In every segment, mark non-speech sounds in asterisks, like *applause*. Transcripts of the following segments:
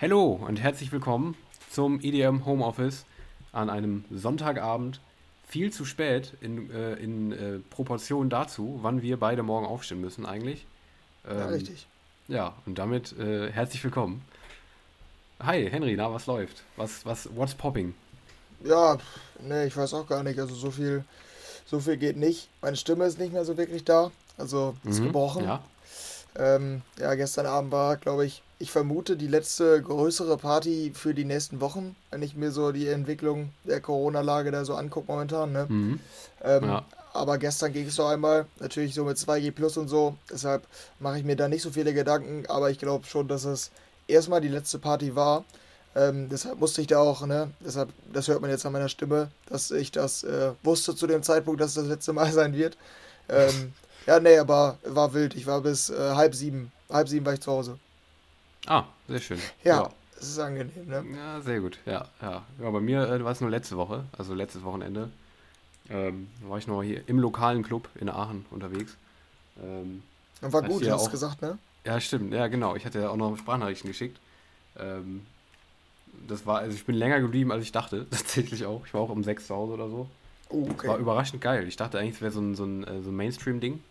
Hallo und herzlich willkommen zum EDM Homeoffice an einem Sonntagabend. Viel zu spät in, äh, in äh, Proportion dazu, wann wir beide morgen aufstehen müssen eigentlich. Ähm, ja, richtig. Ja, und damit äh, herzlich willkommen. Hi, Henry, na, was läuft? Was, was, what's popping? Ja, ne, ich weiß auch gar nicht. Also so viel, so viel geht nicht. Meine Stimme ist nicht mehr so wirklich da. Also ist mhm, gebrochen. Ja. Ähm, ja, gestern Abend war, glaube ich, ich vermute, die letzte größere Party für die nächsten Wochen, wenn ich mir so die Entwicklung der Corona-Lage da so angucke momentan. Ne? Mhm. Ähm, ja. Aber gestern ging es noch einmal, natürlich so mit 2G Plus und so. Deshalb mache ich mir da nicht so viele Gedanken. Aber ich glaube schon, dass es erstmal die letzte Party war. Ähm, deshalb musste ich da auch, ne, deshalb, das hört man jetzt an meiner Stimme, dass ich das äh, wusste zu dem Zeitpunkt, dass es das letzte Mal *laughs* sein wird. Ähm, ja, nee, aber war wild. Ich war bis äh, halb sieben. Halb sieben war ich zu Hause. Ah, sehr schön. Ja, ja. es ist angenehm, ne? Ja, sehr gut. Ja, ja. ja bei mir äh, war es nur letzte Woche, also letztes Wochenende. Ähm, war ich noch hier im lokalen Club in Aachen unterwegs. Ähm, Und war gut, hast du gesagt, ne? Ja, stimmt. Ja, genau. Ich hatte ja auch noch Sprachnachrichten geschickt. Ähm, das war, also ich bin länger geblieben, als ich dachte, *laughs* tatsächlich auch. Ich war auch um sechs zu Hause oder so. Oh, okay. War überraschend geil. Ich dachte eigentlich, es wäre so ein, so ein, äh, so ein Mainstream-Ding.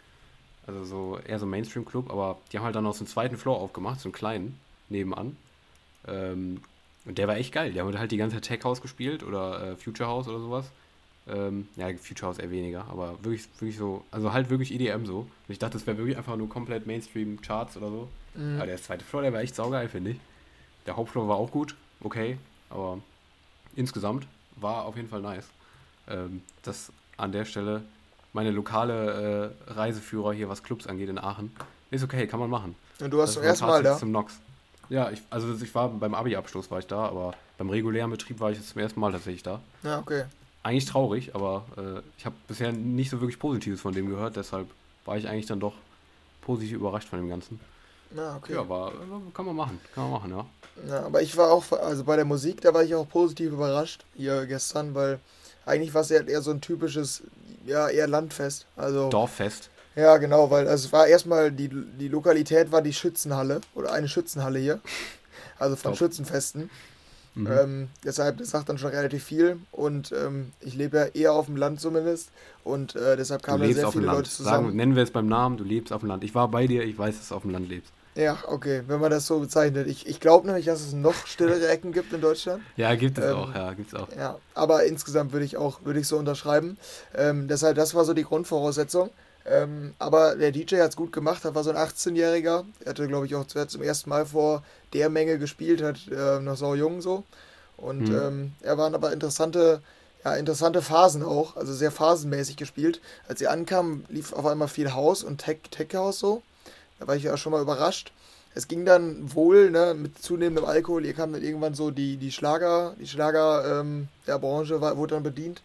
Also so eher so ein Mainstream-Club, aber die haben halt dann noch so einen zweiten Floor aufgemacht, so einen kleinen, nebenan. Ähm, und der war echt geil. Die haben halt die ganze Zeit Tech House gespielt oder äh, Future House oder sowas. Ähm, ja, Future House eher weniger, aber wirklich, wirklich so, also halt wirklich EDM so. Und ich dachte, das wäre wirklich einfach nur komplett Mainstream-Charts oder so. Mhm. Aber der zweite Floor, der war echt saugeil, finde ich. Der Hauptfloor war auch gut, okay, aber insgesamt war auf jeden Fall nice. Ähm, das an der Stelle meine lokale äh, Reiseführer hier, was Clubs angeht in Aachen. Ist okay, kann man machen. Und du hast zum ersten Mal da? Zum Nox. Ja, ich, also ich war beim Abi-Abschluss war ich da, aber beim regulären Betrieb war ich jetzt zum ersten Mal tatsächlich da. Ja, okay. Eigentlich traurig, aber äh, ich habe bisher nicht so wirklich Positives von dem gehört, deshalb war ich eigentlich dann doch positiv überrascht von dem Ganzen. Ja, okay. Ja, war, kann man machen, kann man machen, ja. Ja, aber ich war auch, also bei der Musik, da war ich auch positiv überrascht hier gestern, weil eigentlich war es ja eher so ein typisches, ja, eher Landfest. Also, Dorffest. Ja, genau, weil also es war erstmal, die, die Lokalität war die Schützenhalle oder eine Schützenhalle hier. *laughs* Also von Top. Schützenfesten. Mhm. Ähm, deshalb, das sagt dann schon relativ viel. Und ähm, ich lebe ja eher auf dem Land zumindest. Und äh, deshalb kamen da sehr viele Leute zusammen. Sagen, nennen wir es beim Namen, du lebst auf dem Land. Ich war bei dir, ich weiß, dass du auf dem Land lebst. Ja, okay, wenn man das so bezeichnet. Ich, ich glaube nämlich, dass es noch stillere Ecken gibt in Deutschland. Ja, gibt es ähm, auch, ja, gibt es auch. Ja, aber insgesamt würde ich auch, würde ich so unterschreiben. Ähm, deshalb, das war so die Grundvoraussetzung. Ähm, aber der DJ hat es gut gemacht, er war so ein 18-Jähriger. Er hatte, glaube ich, auch zum ersten Mal vor der Menge gespielt, hat äh, noch sau jung so. Und mhm. ähm, er waren aber interessante, ja, interessante Phasen auch, also sehr phasenmäßig gespielt. Als sie ankamen, lief auf einmal viel Haus und Tech, Tech House so. Da war ich ja schon mal überrascht. Es ging dann wohl, ne, mit zunehmendem Alkohol, hier kam dann irgendwann so die, die Schlager, die Schlager ähm, der Branche war, wurde dann bedient.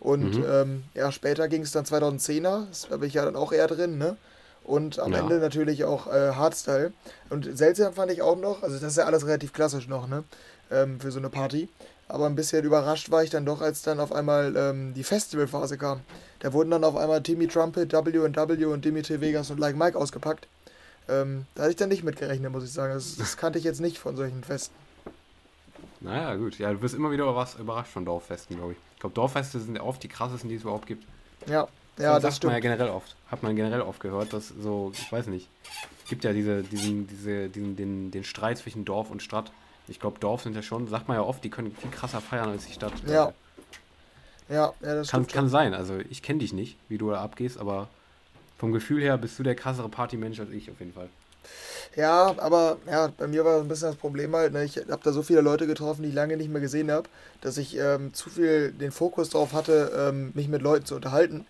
Und mhm. ähm, ja, später ging es dann 2010er, da bin ich ja dann auch eher drin, ne? Und am ja. Ende natürlich auch äh, Hardstyle. Und seltsam fand ich auch noch, also das ist ja alles relativ klassisch noch, ne? Ähm, für so eine Party. Aber ein bisschen überrascht war ich dann doch, als dann auf einmal ähm, die Festivalphase kam. Da wurden dann auf einmal Timmy Trumpet, W&W und Dimitri Vegas und Like Mike ausgepackt. Ähm, da hatte ich dann nicht mitgerechnet, muss ich sagen. Das, das, kannte ich jetzt nicht von solchen Festen. Naja, gut. Ja, du wirst immer wieder was überrascht von Dorffesten, glaube ich. Ich glaube, Dorffeste sind oft die krassesten, die es überhaupt gibt. Ja, ja, das, das stimmt. man ja generell oft. Hat man generell oft gehört, dass so, ich weiß nicht, gibt ja diese, diesen, diese, diesen, den, den Streit zwischen Dorf und Stadt. Ich glaube, Dorf sind ja schon, sagt man ja oft, die können viel krasser feiern als die Stadt. Ja. Ja, ja das kann, stimmt. Kann sein, also ich kenne dich nicht, wie du da abgehst, aber vom Gefühl her bist du der krassere Partymensch als ich auf jeden Fall. Ja, aber ja, bei mir war ein bisschen das Problem halt, ne, ich habe da so viele Leute getroffen, die ich lange nicht mehr gesehen habe, dass ich ähm, zu viel den Fokus darauf hatte, ähm, mich mit Leuten zu unterhalten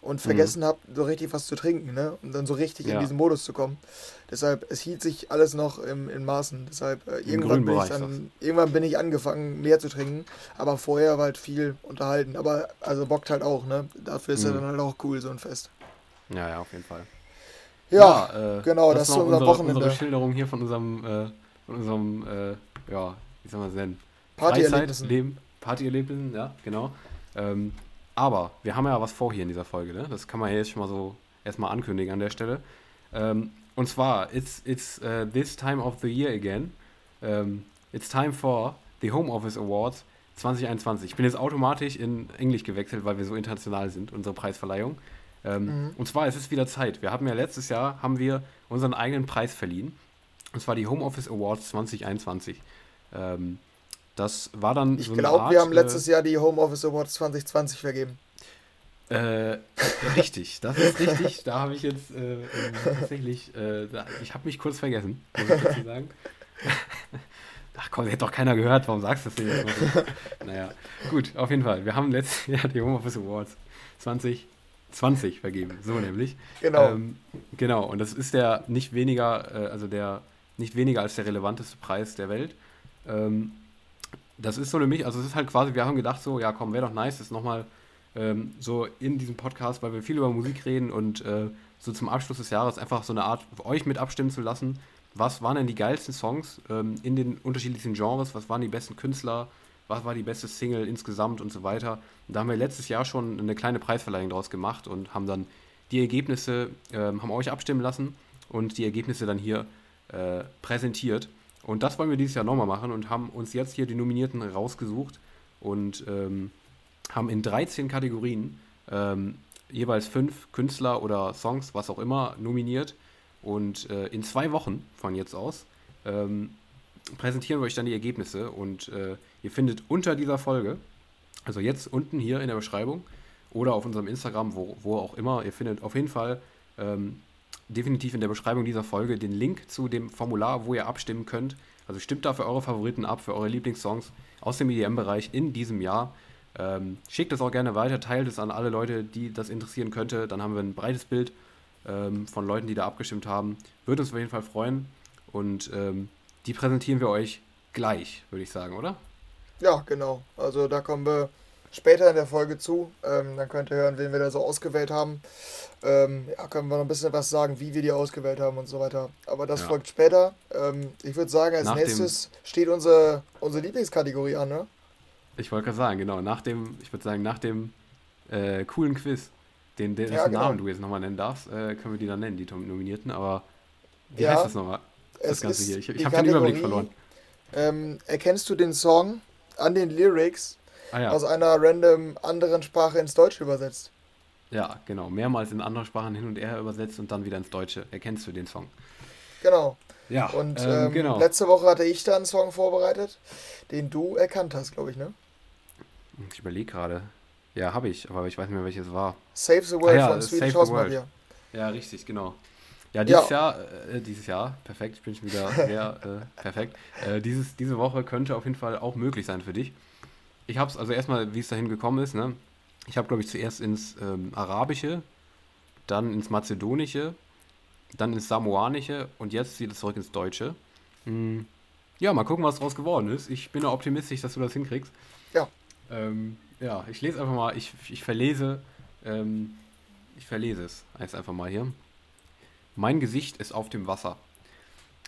und mhm. vergessen mhm. habe, so richtig was zu trinken, ne? Um dann so richtig ja. in diesen Modus zu kommen. Deshalb, es hielt sich alles noch im, in Maßen. Deshalb, äh, irgendwann, bin ich dann, irgendwann bin ich angefangen, mehr zu trinken. Aber vorher war halt viel unterhalten. Aber also bockt halt auch, ne? Dafür ist mhm. ja dann halt auch cool, so ein Fest. Ja, ja, auf jeden Fall. Ja, ja äh, genau, das, das ist unser unsere, Wochenende. Unsere Schilderung hier von unserem, äh, von unserem äh, ja, wie soll man es nennen? Partyerlebnissen. Leben, Partyerlebnissen, ja, genau. Ähm, aber wir haben ja was vor hier in dieser Folge, ne? Das kann man ja jetzt schon mal so erstmal ankündigen an der Stelle. Ähm, und zwar, it's, it's uh, this time of the year again. Ähm, it's time for the Home Office Awards 2021. Ich bin jetzt automatisch in Englisch gewechselt, weil wir so international sind, unsere Preisverleihung. Ähm, mhm. Und zwar, es ist wieder Zeit. Wir haben ja letztes Jahr haben wir unseren eigenen Preis verliehen. Und zwar die Homeoffice Awards 2021. Ähm, das war dann. Ich so glaube, wir haben letztes äh, Jahr die Homeoffice Awards 2020 vergeben. Äh, richtig, das ist richtig. Da habe ich jetzt äh, ähm, tatsächlich, äh, da, ich habe mich kurz vergessen, muss ich dazu sagen. *laughs* Ach komm, hätte doch keiner gehört, warum sagst du das denn jetzt? Naja, gut, auf jeden Fall. Wir haben letztes Jahr die Homeoffice Awards 2020 20 vergeben, so nämlich. Genau. Ähm, genau, und das ist der nicht weniger, äh, also der nicht weniger als der relevanteste Preis der Welt. Ähm, das ist so nämlich, also es ist halt quasi, wir haben gedacht so, ja komm, wäre doch nice, das nochmal ähm, so in diesem Podcast, weil wir viel über Musik reden und äh, so zum Abschluss des Jahres einfach so eine Art, euch mit abstimmen zu lassen, was waren denn die geilsten Songs ähm, in den unterschiedlichen Genres, was waren die besten Künstler, was war die beste Single insgesamt und so weiter? Und da haben wir letztes Jahr schon eine kleine Preisverleihung draus gemacht und haben dann die Ergebnisse, ähm, haben euch abstimmen lassen und die Ergebnisse dann hier äh, präsentiert. Und das wollen wir dieses Jahr nochmal machen und haben uns jetzt hier die Nominierten rausgesucht und ähm, haben in 13 Kategorien ähm, jeweils fünf Künstler oder Songs, was auch immer, nominiert. Und äh, in zwei Wochen von jetzt aus ähm, präsentieren wir euch dann die Ergebnisse. Und äh, ihr findet unter dieser Folge, also jetzt unten hier in der Beschreibung oder auf unserem Instagram, wo, wo auch immer, ihr findet auf jeden Fall ähm, definitiv in der Beschreibung dieser Folge den Link zu dem Formular, wo ihr abstimmen könnt. Also stimmt da für eure Favoriten ab, für eure Lieblingssongs aus dem EDM-Bereich in diesem Jahr. Ähm, schickt es auch gerne weiter, teilt es an alle Leute, die das interessieren könnte. Dann haben wir ein breites Bild ähm, von Leuten, die da abgestimmt haben. Würde uns auf jeden Fall freuen. Und ähm, die präsentieren wir euch gleich, würde ich sagen, oder? Ja, genau. Also da kommen wir später in der Folge zu. Ähm, dann könnt ihr hören, wen wir da so ausgewählt haben. Ähm, ja, können wir noch ein bisschen was sagen, wie wir die ausgewählt haben und so weiter. Aber das ja. folgt später. Ähm, ich würde sagen, als Nach nächstes steht unsere, unsere Lieblingskategorie an, ne? Ich wollte gerade sagen, genau, nach dem, ich würde sagen, nach dem äh, coolen Quiz, den, den ja, genau. Namen du jetzt nochmal nennen darfst, äh, können wir die dann nennen, die Nominierten, aber wie ja, heißt das nochmal? Das Ganze hier. Ich, ich habe den Überblick verloren. Ähm, erkennst du den Song an den Lyrics ah, ja. aus einer random anderen Sprache ins Deutsche übersetzt? Ja, genau. Mehrmals in andere Sprachen hin und her übersetzt und dann wieder ins Deutsche. Erkennst du den Song? Genau. Ja. Und ähm, ähm, genau. letzte Woche hatte ich da einen Song vorbereitet, den du erkannt hast, glaube ich, ne? Ich überlege gerade. Ja, habe ich, aber ich weiß nicht mehr, welches war. Save the World ah, ja, von Swedish House Mafia. Ja, richtig, genau. Ja, dieses ja. Jahr, äh, dieses Jahr, perfekt, ich bin schon wieder *laughs* sehr äh, perfekt. Äh, dieses, diese Woche könnte auf jeden Fall auch möglich sein für dich. Ich habe es, also erstmal, wie es dahin gekommen ist, ne? Ich habe, glaube ich, zuerst ins ähm, Arabische, dann ins Mazedonische, dann ins Samoanische und jetzt zieht es zurück ins Deutsche. Hm. Ja, mal gucken, was daraus geworden ist. Ich bin ja optimistisch, dass du das hinkriegst. Ja. Ähm, ja, ich lese einfach mal, ich, ich verlese, ähm, ich verlese es jetzt einfach mal hier. Mein Gesicht ist auf dem Wasser.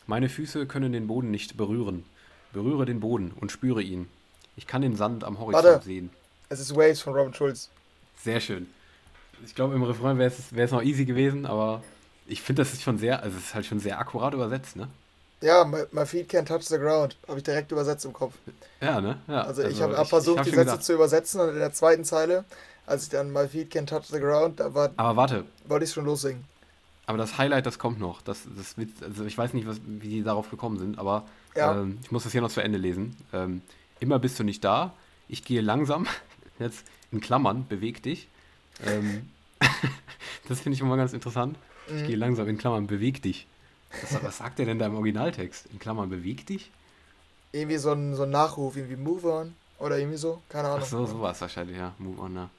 Meine Füße können den Boden nicht berühren. Berühre den Boden und spüre ihn. Ich kann den Sand am Horizont Warte. sehen. Es ist Waves von Robin Schulz. Sehr schön. Ich glaube, im Refrain wäre es noch easy gewesen, aber ich finde, das ist schon sehr, also es ist halt schon sehr akkurat übersetzt, ne? Ja, my, my feet can't touch the ground. Habe ich direkt übersetzt im Kopf. Ja, ne? Ja, also, also ich habe hab versucht, hab die Sätze gedacht. zu übersetzen und in der zweiten Zeile, als ich dann My feet can't touch the ground, da war. Aber warte. Wollte ich schon lossingen. Aber das Highlight, das kommt noch. Das, das wird, also ich weiß nicht, was, wie die darauf gekommen sind, aber ja. ähm, ich muss das hier noch zu Ende lesen. Ähm, immer bist du nicht da. Ich gehe langsam. *laughs* Jetzt in Klammern, beweg dich. Ähm, *laughs* das finde ich immer ganz interessant. Ich mhm. gehe langsam in Klammern, beweg dich. Was, was sagt er denn da im Originaltext? In Klammern, beweg dich? Irgendwie so ein, so ein Nachruf, irgendwie Move on oder irgendwie so, keine Ahnung. Ach so, so war es wahrscheinlich, ja. Move on, ja.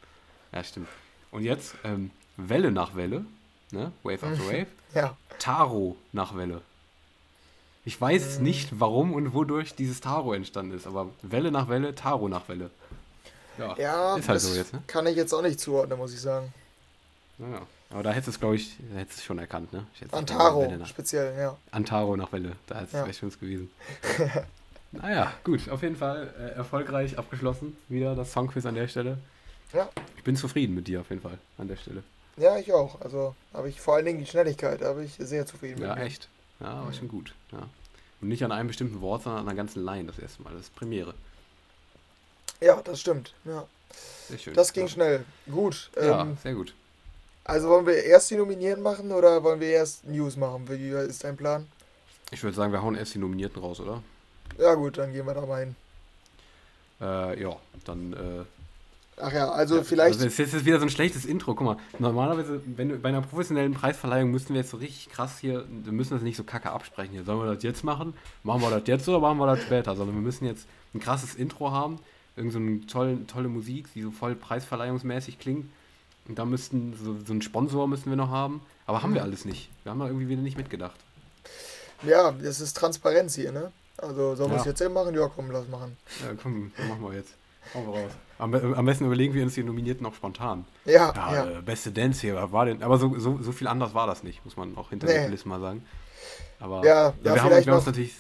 Ja, stimmt. Und jetzt ähm, Welle nach Welle, ne? Wave after Wave. *laughs* ja. Taro nach Welle. Ich weiß mhm. nicht, warum und wodurch dieses Taro entstanden ist, aber Welle nach Welle, Taro nach Welle. Ja, ja ist halt so jetzt, ne? kann ich jetzt auch nicht zuordnen, muss ich sagen. Naja. Aber da hättest du es, glaube ich, hättest es schon erkannt, ne? Antaro, speziell, ja. Antaro nach Welle, da hätte es ja. schon gewesen. *laughs* naja, gut, auf jeden Fall äh, erfolgreich abgeschlossen. Wieder das Songquiz an der Stelle. Ja. Ich bin zufrieden mit dir auf jeden Fall an der Stelle. Ja, ich auch. Also habe ich vor allen Dingen die Schnelligkeit, bin ich sehr zufrieden ja, mit. Ja, echt. Ja, war schon gut. Ja. Und nicht an einem bestimmten Wort, sondern an einer ganzen Line das erste Mal. Das ist Premiere. Ja, das stimmt. Ja. Sehr schön. Das ging ja. schnell. Gut. Ja, ähm, sehr gut. Also wollen wir erst die Nominierten machen oder wollen wir erst News machen? Wie ist dein Plan? Ich würde sagen, wir hauen erst die Nominierten raus, oder? Ja gut, dann gehen wir da mal hin. Äh, ja, dann. Äh, Ach ja, also ja, vielleicht. Also das ist jetzt wieder so ein schlechtes Intro. Guck mal, normalerweise, wenn du bei einer professionellen Preisverleihung müssten wir jetzt so richtig krass hier, wir müssen das nicht so kacke absprechen hier. Sollen wir das jetzt machen? Machen wir das jetzt oder machen wir das später? Sondern wir müssen jetzt ein krasses Intro haben, irgend so eine tolle, tolle Musik, die so voll preisverleihungsmäßig klingt. Und da müssten, so, so einen Sponsor müssen wir noch haben. Aber haben wir mhm. alles nicht. Wir haben da irgendwie wieder nicht mitgedacht. Ja, das ist Transparenz hier, ne? Also sollen wir es jetzt eben machen? Ja, komm, lass machen. Ja, komm, machen wir jetzt. Hauen wir raus. Am, am, besten überlegen wir uns die Nominierten noch spontan. Ja. ja, ja. Äh, beste Dance hier, was war denn? Aber so, so, so viel anders war das nicht, muss man auch hinter nee. der Kulissen mal sagen. Aber ja, ja, wir, haben, uns natürlich.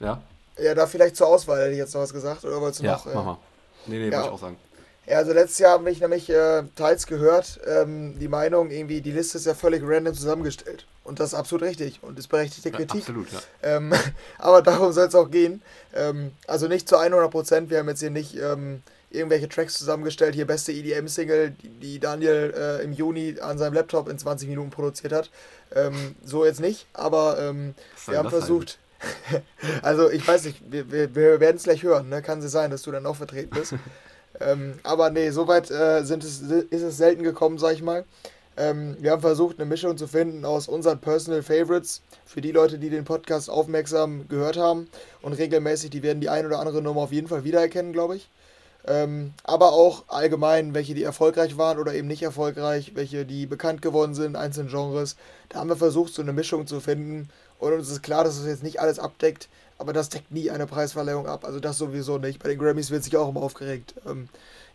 Ja? Ja, da vielleicht zur Auswahl hätte ich jetzt noch was gesagt. Oder wolltest du ja, noch. Äh, mach mal. Nee, nee, ja. wollte ich auch sagen. Ja, also letztes Jahr habe ich nämlich äh, teils gehört, ähm, die Meinung, irgendwie, die Liste ist ja völlig random zusammengestellt. Und das ist absolut richtig und ist berechtigte Kritik. Ja, absolut, ja. Ähm, *laughs* aber darum soll es auch gehen. Ähm, also nicht zu 100 Prozent. Wir haben jetzt hier nicht ähm, irgendwelche Tracks zusammengestellt. Hier beste EDM-Single, die, Daniel äh, im Juni an seinem Laptop in 20 Minuten produziert hat. Ähm, so jetzt nicht, aber ähm, wir haben versucht. *laughs* also ich weiß nicht, wir, wir, wir werden es gleich hören. Ne? Kann es sein, dass du dann auch vertreten bist. *laughs* Ähm, aber nee, soweit äh, sind es, ist es selten gekommen, sag ich mal. Ähm, wir haben versucht, eine Mischung zu finden aus unseren Personal Favorites. Für die Leute, die den Podcast aufmerksam gehört haben und regelmäßig, die werden die ein oder andere Nummer auf jeden Fall wiedererkennen, glaube ich. Ähm, aber auch allgemein, welche die erfolgreich waren oder eben nicht erfolgreich, welche die bekannt geworden sind, einzelne Genres. Da haben wir versucht, so eine Mischung zu finden. Und uns ist klar, dass es jetzt nicht alles abdeckt, aber das deckt nie eine Preisverleihung ab. Also das sowieso nicht. Bei den Grammys wird sich auch immer aufgeregt. Ähm,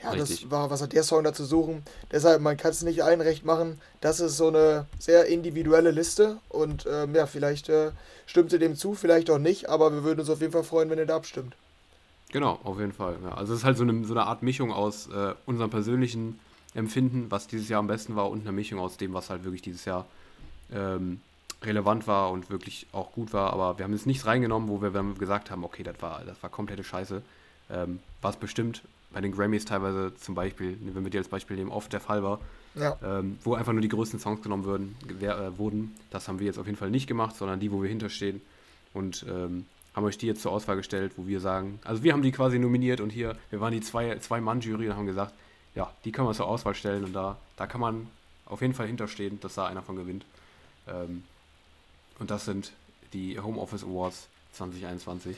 ja, Richtig. das war, was hat der Song da zu suchen? Deshalb, man kann es nicht allen recht machen. Das ist so eine sehr individuelle Liste und ähm, ja, vielleicht äh, stimmt ihr dem zu, vielleicht auch nicht, aber wir würden uns auf jeden Fall freuen, wenn ihr da abstimmt. Genau, auf jeden Fall. Ja. Also es ist halt so eine, so eine Art Mischung aus äh, unserem persönlichen Empfinden, was dieses Jahr am besten war, und eine Mischung aus dem, was halt wirklich dieses Jahr ähm, relevant war und wirklich auch gut war, aber wir haben jetzt nichts reingenommen, wo wir, gesagt haben, okay, das war, das war komplette Scheiße. Ähm, was bestimmt bei den Grammys teilweise zum Beispiel, wenn wir dir als Beispiel nehmen, oft der Fall war, ja. ähm, wo einfach nur die größten Songs genommen würden, äh, wurden. Das haben wir jetzt auf jeden Fall nicht gemacht, sondern die, wo wir hinterstehen und ähm, haben euch die jetzt zur Auswahl gestellt, wo wir sagen, also wir haben die quasi nominiert und hier, wir waren die zwei, zwei Mann-Jury und haben gesagt, ja, die können wir zur Auswahl stellen und da, da kann man auf jeden Fall hinterstehen, dass da einer von gewinnt. Ähm, und das sind die Home Office Awards 2021.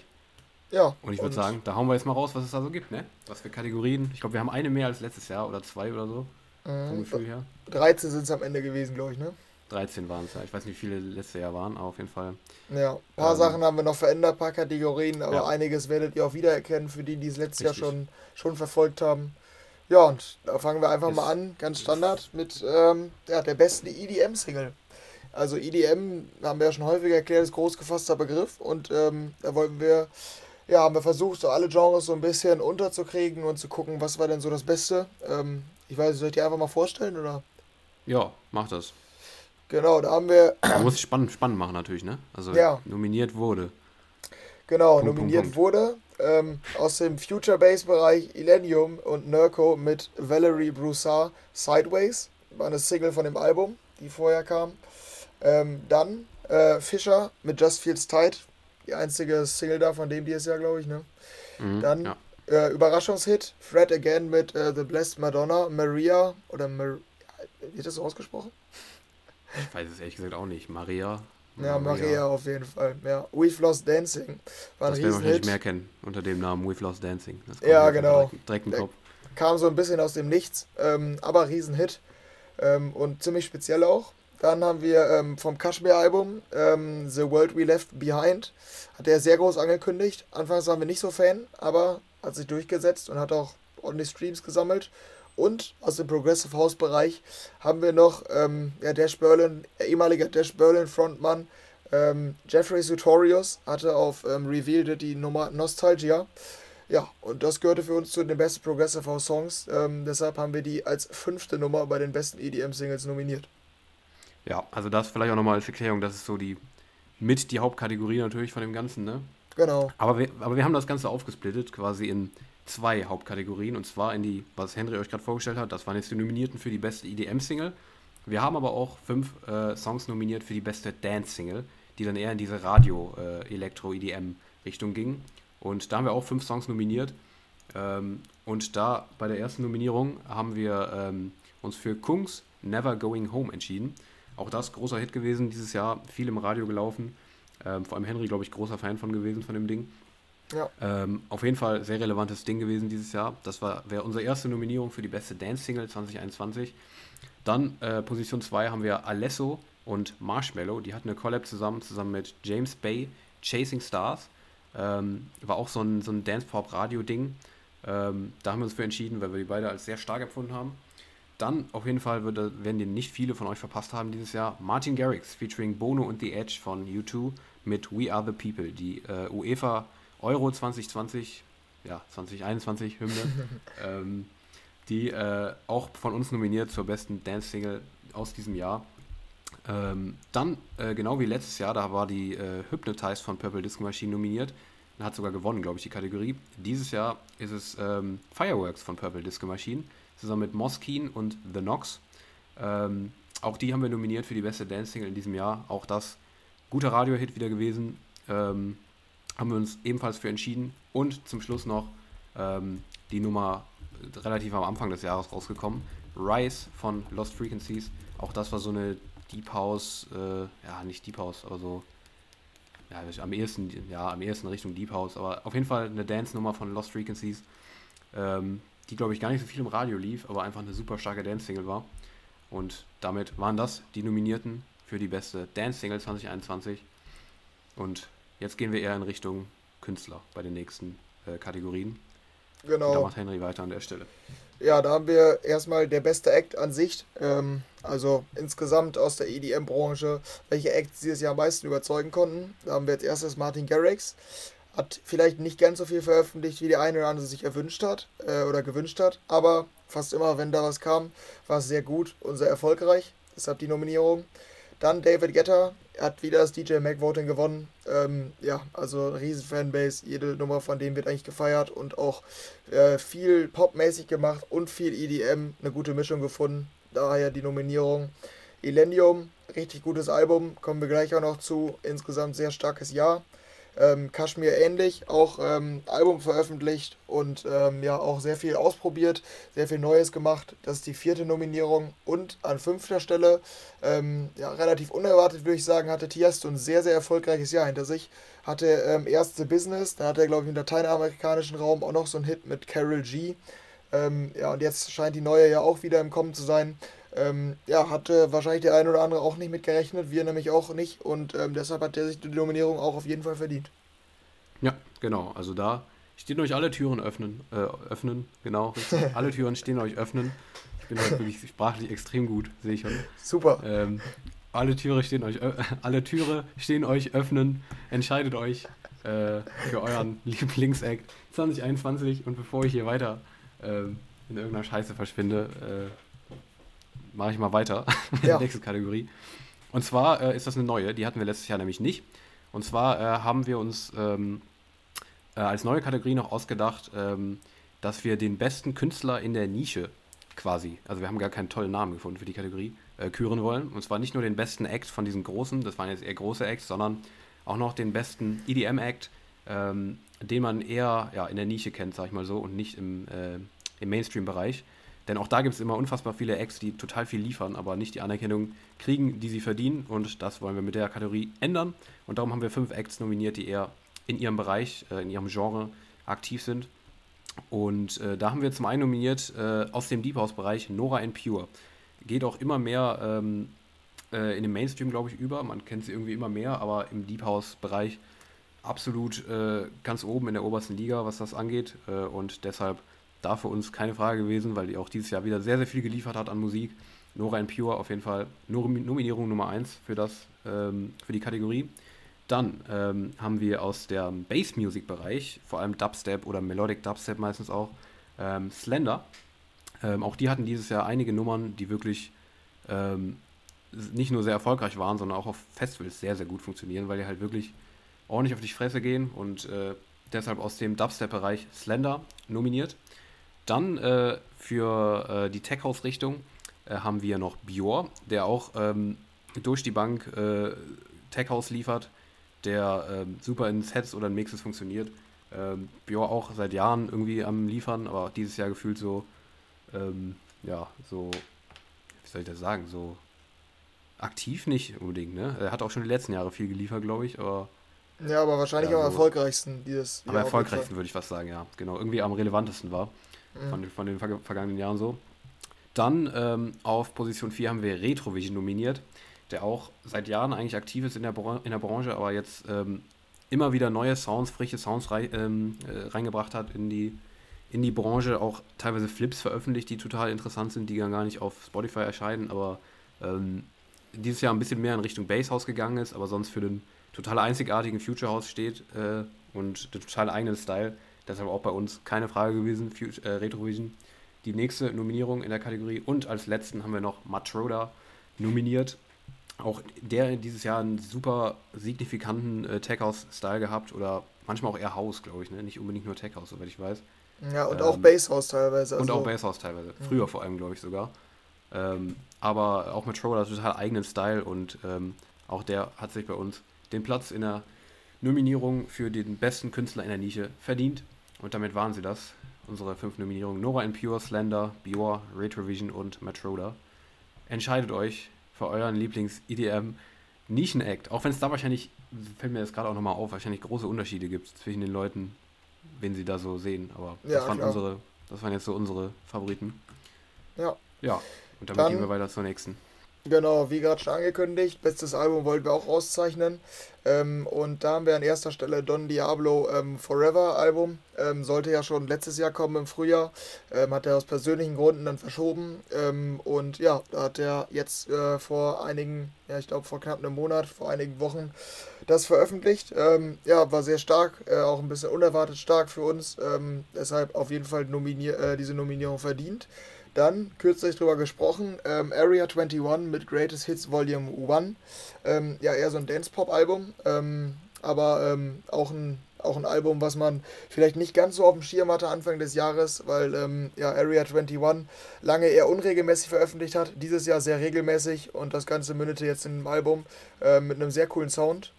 Ja. Und ich würde sagen, da hauen wir jetzt mal raus, was es da so gibt, ne? Was für Kategorien. Ich glaube, wir haben eine mehr als letztes Jahr oder zwei oder so. Mhm. Vom Gefühl her. 13 sind es am Ende gewesen, glaube ich, ne? 13 waren es, ja. Ich weiß nicht, wie viele letztes Jahr waren, aber auf jeden Fall. Ja, ein paar ähm, Sachen haben wir noch verändert, ein paar Kategorien, aber ja. einiges werdet ihr auch wiedererkennen, für die, die es letztes Richtig. Jahr schon, schon verfolgt haben. Ja, und da fangen wir einfach ist, mal an, ganz Standard, mit ähm, ja, der besten EDM-Single. Also EDM, haben wir ja schon häufiger erklärt, ist groß gefasster Begriff und ähm, da wollten wir, ja, haben wir versucht, so alle Genres so ein bisschen unterzukriegen und zu gucken, was war denn so das Beste. Ähm, ich weiß soll ich dir einfach mal vorstellen oder? Ja, mach das. Genau, da haben wir. Man muss es spannend, spannend machen natürlich, ne? Also ja. nominiert wurde. Genau, Punkt, nominiert Punkt, wurde ähm, aus dem Future Bass Bereich Illenium und Nurko mit Valerie Broussard Sideways. War eine Single von dem Album, die vorher kam. Ähm, dann äh, Fischer mit Just Feels Tight. Die einzige Single da von dem dieses Jahr, glaube ich. Ne? Mhm, dann ja. äh, Überraschungshit. Fred Again mit äh, The Blessed Madonna. Maria. Oder Mar wird das so ausgesprochen? Ich weiß es ehrlich gesagt auch nicht. Maria. Ja, Maria auf jeden Fall. Ja. We've Lost Dancing. War das werden wir wahrscheinlich mehr kennen unter dem Namen We've Lost Dancing. ja, genau. Direkt, direkt. Kam so ein bisschen aus dem Nichts, ähm, aber Riesenhit. Ähm, und ziemlich speziell auch. Dann haben wir ähm, vom Kashmir-Album ähm, The World We Left Behind. Hat er sehr groß angekündigt. Anfangs waren wir nicht so Fan, aber hat sich durchgesetzt und hat auch ordentlich Streams gesammelt. Und aus dem Progressive House Bereich haben wir noch ähm, ja, Dash Berlin, ehemaliger Dash Berlin Frontmann ähm, Jeffrey Sutorius hatte auf ähm, Revealed die Nummer Nostalgia. Ja, und das gehörte für uns zu den besten Progressive House Songs. Ähm, deshalb haben wir die als fünfte Nummer bei den besten EDM Singles nominiert. Ja, also das vielleicht auch nochmal als Erklärung, das ist so die mit die Hauptkategorie natürlich von dem Ganzen, ne? Genau. Aber wir, aber wir haben das Ganze aufgesplittet, quasi in zwei Hauptkategorien. Und zwar in die, was Henry euch gerade vorgestellt hat, das waren jetzt die Nominierten für die beste EDM-Single. Wir haben aber auch fünf äh, Songs nominiert für die beste Dance-Single, die dann eher in diese Radio-Elektro-EDM-Richtung äh, gingen. Und da haben wir auch fünf Songs nominiert. Ähm, und da bei der ersten Nominierung haben wir ähm, uns für Kungs Never Going Home entschieden. Auch das großer Hit gewesen dieses Jahr, viel im Radio gelaufen. Ähm, vor allem Henry, glaube ich, großer Fan von gewesen von dem Ding. Ja. Ähm, auf jeden Fall sehr relevantes Ding gewesen dieses Jahr. Das wäre unsere erste Nominierung für die beste Dance-Single 2021. Dann äh, Position 2 haben wir Alesso und Marshmallow. Die hatten eine Collab zusammen, zusammen mit James Bay, Chasing Stars. Ähm, war auch so ein, so ein Dance-Pop-Radio-Ding. Ähm, da haben wir uns für entschieden, weil wir die beide als sehr stark empfunden haben. Dann auf jeden Fall wird, werden die nicht viele von euch verpasst haben dieses Jahr. Martin Garrix featuring Bono und The Edge von U2 mit We Are the People, die äh, UEFA Euro 2020, ja, 2021 Hymne, *laughs* ähm, die äh, auch von uns nominiert zur besten Dance-Single aus diesem Jahr. Ähm, dann, äh, genau wie letztes Jahr, da war die äh, Hypnotize von Purple Disco Machine nominiert. Hat sogar gewonnen, glaube ich, die Kategorie. Dieses Jahr ist es ähm, Fireworks von Purple Disco Machine zusammen mit Moskeen und The Knox. Ähm, auch die haben wir nominiert für die beste Dance-Single in diesem Jahr. Auch das guter Radio-Hit wieder gewesen. Ähm, haben wir uns ebenfalls für entschieden. Und zum Schluss noch ähm, die Nummer relativ am Anfang des Jahres rausgekommen. Rise von Lost Frequencies. Auch das war so eine Deep House, äh, ja, nicht Deep House, aber so, ja, am ehesten, ja, am ehesten Richtung Deep House, aber auf jeden Fall eine Dance-Nummer von Lost Frequencies. Ähm, die, glaube ich, gar nicht so viel im Radio lief, aber einfach eine super starke Dance-Single war. Und damit waren das die Nominierten für die beste Dance-Single 2021. Und jetzt gehen wir eher in Richtung Künstler bei den nächsten äh, Kategorien. Genau. Und da macht Henry weiter an der Stelle. Ja, da haben wir erstmal der beste Act an sich. Ähm, also insgesamt aus der EDM-Branche, welche Acts dieses Jahr am meisten überzeugen konnten. Da haben wir als erstes Martin Garrix hat vielleicht nicht ganz so viel veröffentlicht, wie der eine oder andere sich erwünscht hat äh, oder gewünscht hat, aber fast immer, wenn da was kam, war es sehr gut und sehr erfolgreich. Deshalb die Nominierung. Dann David Guetta hat wieder das DJ Mag Voting gewonnen. Ähm, ja, also riesen Fanbase. Jede Nummer von dem wird eigentlich gefeiert und auch äh, viel popmäßig gemacht und viel EDM. Eine gute Mischung gefunden. Daher die Nominierung. Elendium, richtig gutes Album, kommen wir gleich auch noch zu. Insgesamt sehr starkes Jahr. Ähm, Kashmir ähnlich, auch ähm, Album veröffentlicht und ähm, ja auch sehr viel ausprobiert, sehr viel Neues gemacht. Das ist die vierte Nominierung und an fünfter Stelle, ähm, ja relativ unerwartet würde ich sagen, hatte Tiesto ein sehr, sehr erfolgreiches Jahr hinter sich. Hatte ähm, erst The Business, dann hat er glaube ich im lateinamerikanischen Raum auch noch so einen Hit mit Carol G. Ähm, ja und jetzt scheint die neue ja auch wieder im Kommen zu sein. Ähm, ja, hatte wahrscheinlich der eine oder andere auch nicht mitgerechnet, wir nämlich auch nicht und ähm, deshalb hat er sich die Nominierung auch auf jeden Fall verdient. Ja, genau. Also da stehen euch alle Türen öffnen. Äh, öffnen, genau. *laughs* alle Türen stehen euch öffnen. Ich bin halt wirklich sprachlich extrem gut, sehe ich schon. Super. Ähm, alle Türe stehen euch, äh, *laughs* alle Türe stehen euch öffnen. Entscheidet euch äh, für euren *laughs* Lieblingsact 2021 und bevor ich hier weiter ähm, in irgendeiner Scheiße verschwinde, äh, mache ich mal weiter mit *laughs* ja. der nächsten Kategorie. Und zwar äh, ist das eine neue, die hatten wir letztes Jahr nämlich nicht. Und zwar äh, haben wir uns ähm, äh, als neue Kategorie noch ausgedacht, ähm, dass wir den besten Künstler in der Nische quasi, also wir haben gar keinen tollen Namen gefunden für die Kategorie, äh, küren wollen. Und zwar nicht nur den besten Act von diesen großen, das waren jetzt eher große Acts, sondern auch noch den besten EDM-Act, ähm, den man eher ja, in der Nische kennt, sag ich mal so, und nicht im, äh, im Mainstream-Bereich. Denn auch da gibt es immer unfassbar viele Acts, die total viel liefern, aber nicht die Anerkennung kriegen, die sie verdienen. Und das wollen wir mit der Kategorie ändern. Und darum haben wir fünf Acts nominiert, die eher in ihrem Bereich, äh, in ihrem Genre aktiv sind. Und äh, da haben wir zum einen nominiert äh, aus dem Deep House-Bereich Nora and Pure. Geht auch immer mehr ähm, äh, in den Mainstream, glaube ich, über. Man kennt sie irgendwie immer mehr, aber im Deep House-Bereich absolut äh, ganz oben in der obersten Liga, was das angeht. Äh, und deshalb da für uns keine Frage gewesen, weil die auch dieses Jahr wieder sehr, sehr viel geliefert hat an Musik. Nora and Pure auf jeden Fall Nominierung Nummer 1 für, ähm, für die Kategorie. Dann ähm, haben wir aus dem Bass-Music-Bereich, vor allem Dubstep oder Melodic Dubstep meistens auch, ähm, Slender. Ähm, auch die hatten dieses Jahr einige Nummern, die wirklich ähm, nicht nur sehr erfolgreich waren, sondern auch auf Festivals sehr, sehr gut funktionieren, weil die halt wirklich ordentlich auf die Fresse gehen und äh, deshalb aus dem Dubstep-Bereich Slender nominiert. Dann äh, für äh, die Tech House-Richtung äh, haben wir noch Bior, der auch ähm, durch die Bank äh, Tech House liefert, der ähm, super in Sets oder in Mixes funktioniert. Ähm, Bior auch seit Jahren irgendwie am Liefern, aber dieses Jahr gefühlt so, ähm, ja, so, wie soll ich das sagen, so aktiv nicht unbedingt, ne? Er hat auch schon die letzten Jahre viel geliefert, glaube ich, aber. Ja, aber wahrscheinlich ja, am so erfolgreichsten dieses Am erfolgreichsten würde ich fast sagen, ja. Genau, irgendwie am relevantesten war. Mhm. Von, von den vergangenen Jahren so. Dann ähm, auf Position 4 haben wir Retrovision nominiert, der auch seit Jahren eigentlich aktiv ist in der, in der Branche, aber jetzt ähm, immer wieder neue Sounds, frische Sounds rei ähm, äh, reingebracht hat in die, in die Branche, auch teilweise Flips veröffentlicht, die total interessant sind, die dann gar nicht auf Spotify erscheinen, aber ähm, dieses Jahr ein bisschen mehr in Richtung Basshouse gegangen ist, aber sonst für den total einzigartigen Future House steht äh, und den total eigenen Style. Deshalb auch bei uns keine Frage gewesen, Future, äh, Retrovision. Die nächste Nominierung in der Kategorie und als letzten haben wir noch Matroda nominiert. Auch der dieses Jahr einen super signifikanten äh, Tech House-Style gehabt oder manchmal auch eher House, glaube ich, ne? nicht unbedingt nur Tech House, soweit ich weiß. Ja, und ähm, auch Basshouse teilweise. Also und auch Basshouse teilweise. Früher mhm. vor allem, glaube ich sogar. Ähm, aber auch mit Troller total eigenen Style und ähm, auch der hat sich bei uns den Platz in der Nominierung für den besten Künstler in der Nische verdient. Und damit waren sie das. Unsere fünf Nominierungen: Nora Impure, Slender, Bior, Retrovision und Matroda. Entscheidet euch für euren Lieblings-EDM Nischen-Act. Auch wenn es da wahrscheinlich, fällt mir jetzt gerade auch nochmal auf, wahrscheinlich große Unterschiede gibt zwischen den Leuten, wen sie da so sehen. Aber ja, das, waren unsere, das waren jetzt so unsere Favoriten. Ja. Ja. Und damit Dann, gehen wir weiter zur nächsten. Genau, wie gerade schon angekündigt, bestes Album wollten wir auch auszeichnen. Ähm, und da haben wir an erster Stelle Don Diablo ähm, Forever Album. Ähm, sollte ja schon letztes Jahr kommen im Frühjahr. Ähm, hat er aus persönlichen Gründen dann verschoben. Ähm, und ja, da hat er jetzt äh, vor einigen, ja, ich glaube vor knapp einem Monat, vor einigen Wochen das veröffentlicht. Ähm, ja, war sehr stark, äh, auch ein bisschen unerwartet stark für uns. deshalb auf jeden Fall nominier äh, diese Nominierung verdient. Dann, kürzlich drüber gesprochen, ähm, Area 21 mit Greatest Hits Volume 1. Ähm, ja, eher so ein Dance-Pop-Album, ähm, aber ähm, auch, ein, auch ein Album, was man vielleicht nicht ganz so auf dem Schirm hatte Anfang des Jahres, weil ähm, ja, Area 21 lange eher unregelmäßig veröffentlicht hat, dieses Jahr sehr regelmäßig und das Ganze mündete jetzt in einem Album äh, mit einem sehr coolen Sound.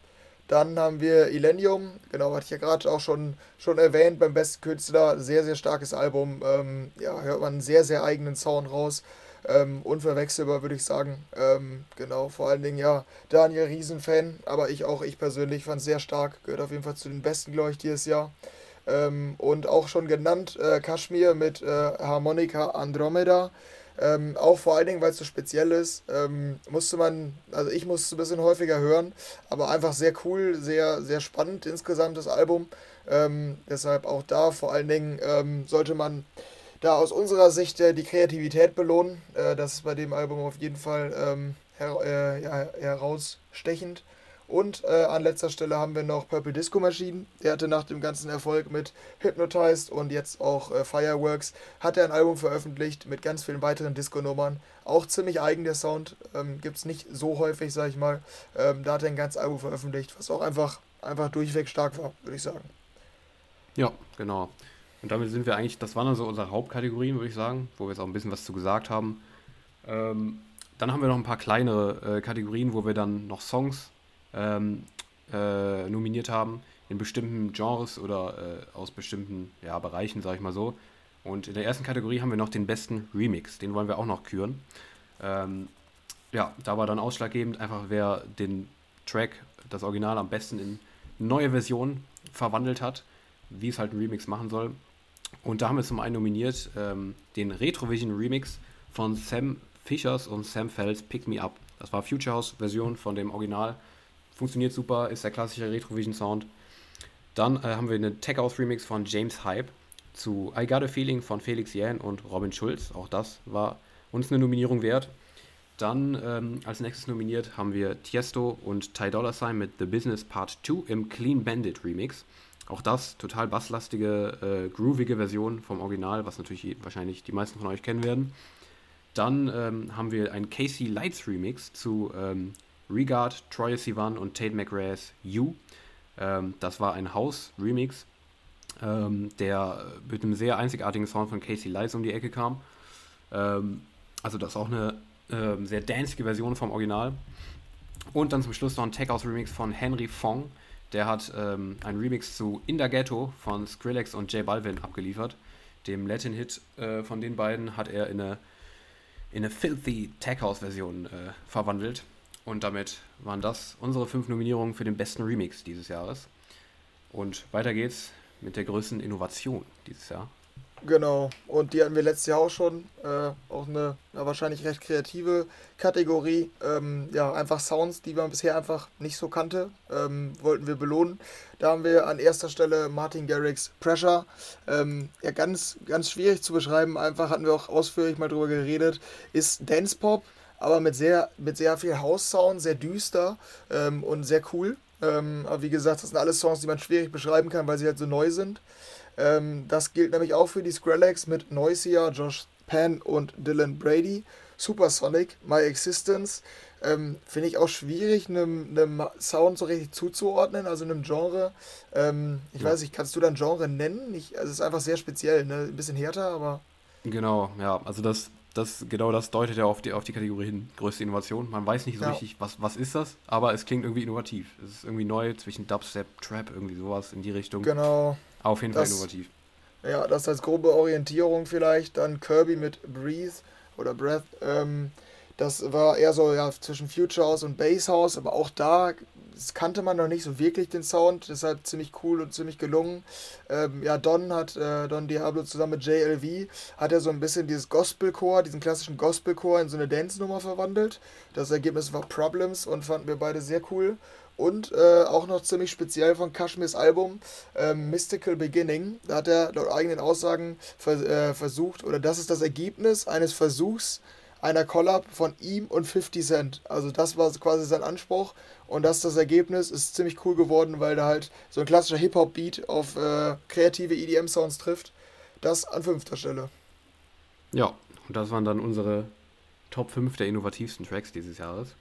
Dann haben wir Illenium, genau, hatte ich ja gerade auch schon, schon erwähnt, beim besten Künstler. Sehr, sehr starkes Album. Ähm, ja, hört man einen sehr, sehr eigenen Sound raus. Ähm, unverwechselbar, würde ich sagen. Ähm, genau, vor allen Dingen, ja, Daniel Riesenfan, aber ich auch, ich persönlich fand es sehr stark. Gehört auf jeden Fall zu den besten, glaube ich, dieses Jahr. Ähm, und auch schon genannt, äh, Kashmir mit äh, Harmonica Andromeda. Ähm, auch vor allen Dingen, weil es so speziell ist, ähm, musste man, also ich musste es ein bisschen häufiger hören, aber einfach sehr cool, sehr, sehr spannend insgesamt das Album. Ähm, deshalb auch da vor allen Dingen ähm, sollte man da aus unserer Sicht äh, die Kreativität belohnen. Äh, das ist bei dem Album auf jeden Fall ähm, her äh, ja, herausstechend. Und äh, an letzter Stelle haben wir noch Purple Disco Machine. Der hatte nach dem ganzen Erfolg mit Hypnotized und jetzt auch äh, Fireworks, hat er ein Album veröffentlicht mit ganz vielen weiteren Disco-Nummern. Auch ziemlich eigen der Sound. Ähm, Gibt es nicht so häufig, sag ich mal. Ähm, da hat er ein ganzes Album veröffentlicht, was auch einfach, einfach durchweg stark war, würde ich sagen. Ja, genau. Und damit sind wir eigentlich, das waren also unsere Hauptkategorien, würde ich sagen, wo wir jetzt auch ein bisschen was zu gesagt haben. Ähm, dann haben wir noch ein paar kleinere äh, Kategorien, wo wir dann noch Songs ähm, äh, nominiert haben, in bestimmten Genres oder äh, aus bestimmten ja, Bereichen, sage ich mal so. Und in der ersten Kategorie haben wir noch den besten Remix, den wollen wir auch noch küren. Ähm, ja, da war dann ausschlaggebend einfach, wer den Track, das Original am besten in neue Version verwandelt hat, wie es halt ein Remix machen soll. Und da haben wir zum einen nominiert ähm, den Retrovision Remix von Sam Fischers und Sam Fells Pick Me Up. Das war Future House Version von dem Original funktioniert super, ist der klassische Retrovision-Sound. Dann äh, haben wir einen Tech House Remix von James Hype zu I Got a Feeling von Felix Jähn und Robin Schulz. Auch das war uns eine Nominierung wert. Dann ähm, als nächstes nominiert haben wir Tiesto und Ty Dolla Sign mit The Business Part 2 im Clean Bandit Remix. Auch das total basslastige, äh, groovige Version vom Original, was natürlich wahrscheinlich die meisten von euch kennen werden. Dann ähm, haben wir einen Casey Lights Remix zu ähm, Regard, Troy Sivan und Tate McRae's You. Ähm, das war ein House-Remix, ähm, der mit einem sehr einzigartigen Sound von Casey Lights um die Ecke kam. Ähm, also das ist auch eine ähm, sehr dancige Version vom Original. Und dann zum Schluss noch ein Tech House Remix von Henry Fong. Der hat ähm, einen Remix zu In the Ghetto von Skrillex und J Balvin abgeliefert. Dem Latin-Hit äh, von den beiden hat er in eine, in eine filthy Tech House-Version äh, verwandelt. Und damit waren das unsere fünf Nominierungen für den besten Remix dieses Jahres. Und weiter geht's mit der größten Innovation dieses Jahr. Genau, und die hatten wir letztes Jahr auch schon. Äh, auch eine ja, wahrscheinlich recht kreative Kategorie. Ähm, ja, einfach Sounds, die man bisher einfach nicht so kannte, ähm, wollten wir belohnen. Da haben wir an erster Stelle Martin Garrix Pressure. Ähm, ja, ganz, ganz schwierig zu beschreiben. Einfach hatten wir auch ausführlich mal drüber geredet. Ist Dance Pop, aber mit sehr, mit sehr viel House-Sound, sehr düster ähm, und sehr cool. Ähm, aber wie gesagt, das sind alles Songs, die man schwierig beschreiben kann, weil sie halt so neu sind. Ähm, das gilt nämlich auch für die Skrillex mit Noisia, Josh Penn und Dylan Brady. Supersonic, My Existence. Ähm, Finde ich auch schwierig, einem, einem Sound so richtig zuzuordnen, also einem Genre. Ähm, ich ja. weiß nicht, kannst du dann Genre nennen? Ich, also es ist einfach sehr speziell, ne? ein bisschen härter, aber. Genau, ja, also das, das, genau das deutet ja auf die, auf die Kategorie hin. Größte Innovation. Man weiß nicht so ja. richtig, was, was ist das, aber es klingt irgendwie innovativ. Es ist irgendwie neu zwischen Dubstep, Trap, irgendwie sowas in die Richtung. Genau. Auf jeden das, Fall innovativ. Ja, das als grobe Orientierung vielleicht. Dann Kirby mit Breathe oder Breath. Ähm, das war eher so ja, zwischen Future House und Bass House, aber auch da kannte man noch nicht so wirklich den Sound, deshalb ziemlich cool und ziemlich gelungen. Ähm, ja, Don hat, äh, Don Diablo zusammen mit JLV, hat er so ein bisschen dieses Gospelchor, diesen klassischen Gospelchor in so eine Dance-Nummer verwandelt. Das Ergebnis war Problems und fanden wir beide sehr cool. Und äh, auch noch ziemlich speziell von Kashmirs Album äh, Mystical Beginning. Da hat er laut eigenen Aussagen vers äh, versucht, oder das ist das Ergebnis eines Versuchs einer Collab von ihm und 50 Cent. Also das war quasi sein Anspruch. Und das das Ergebnis. Ist ziemlich cool geworden, weil da halt so ein klassischer Hip-Hop-Beat auf äh, kreative EDM-Sounds trifft. Das an fünfter Stelle. Ja, und das waren dann unsere Top 5 der innovativsten Tracks dieses Jahres.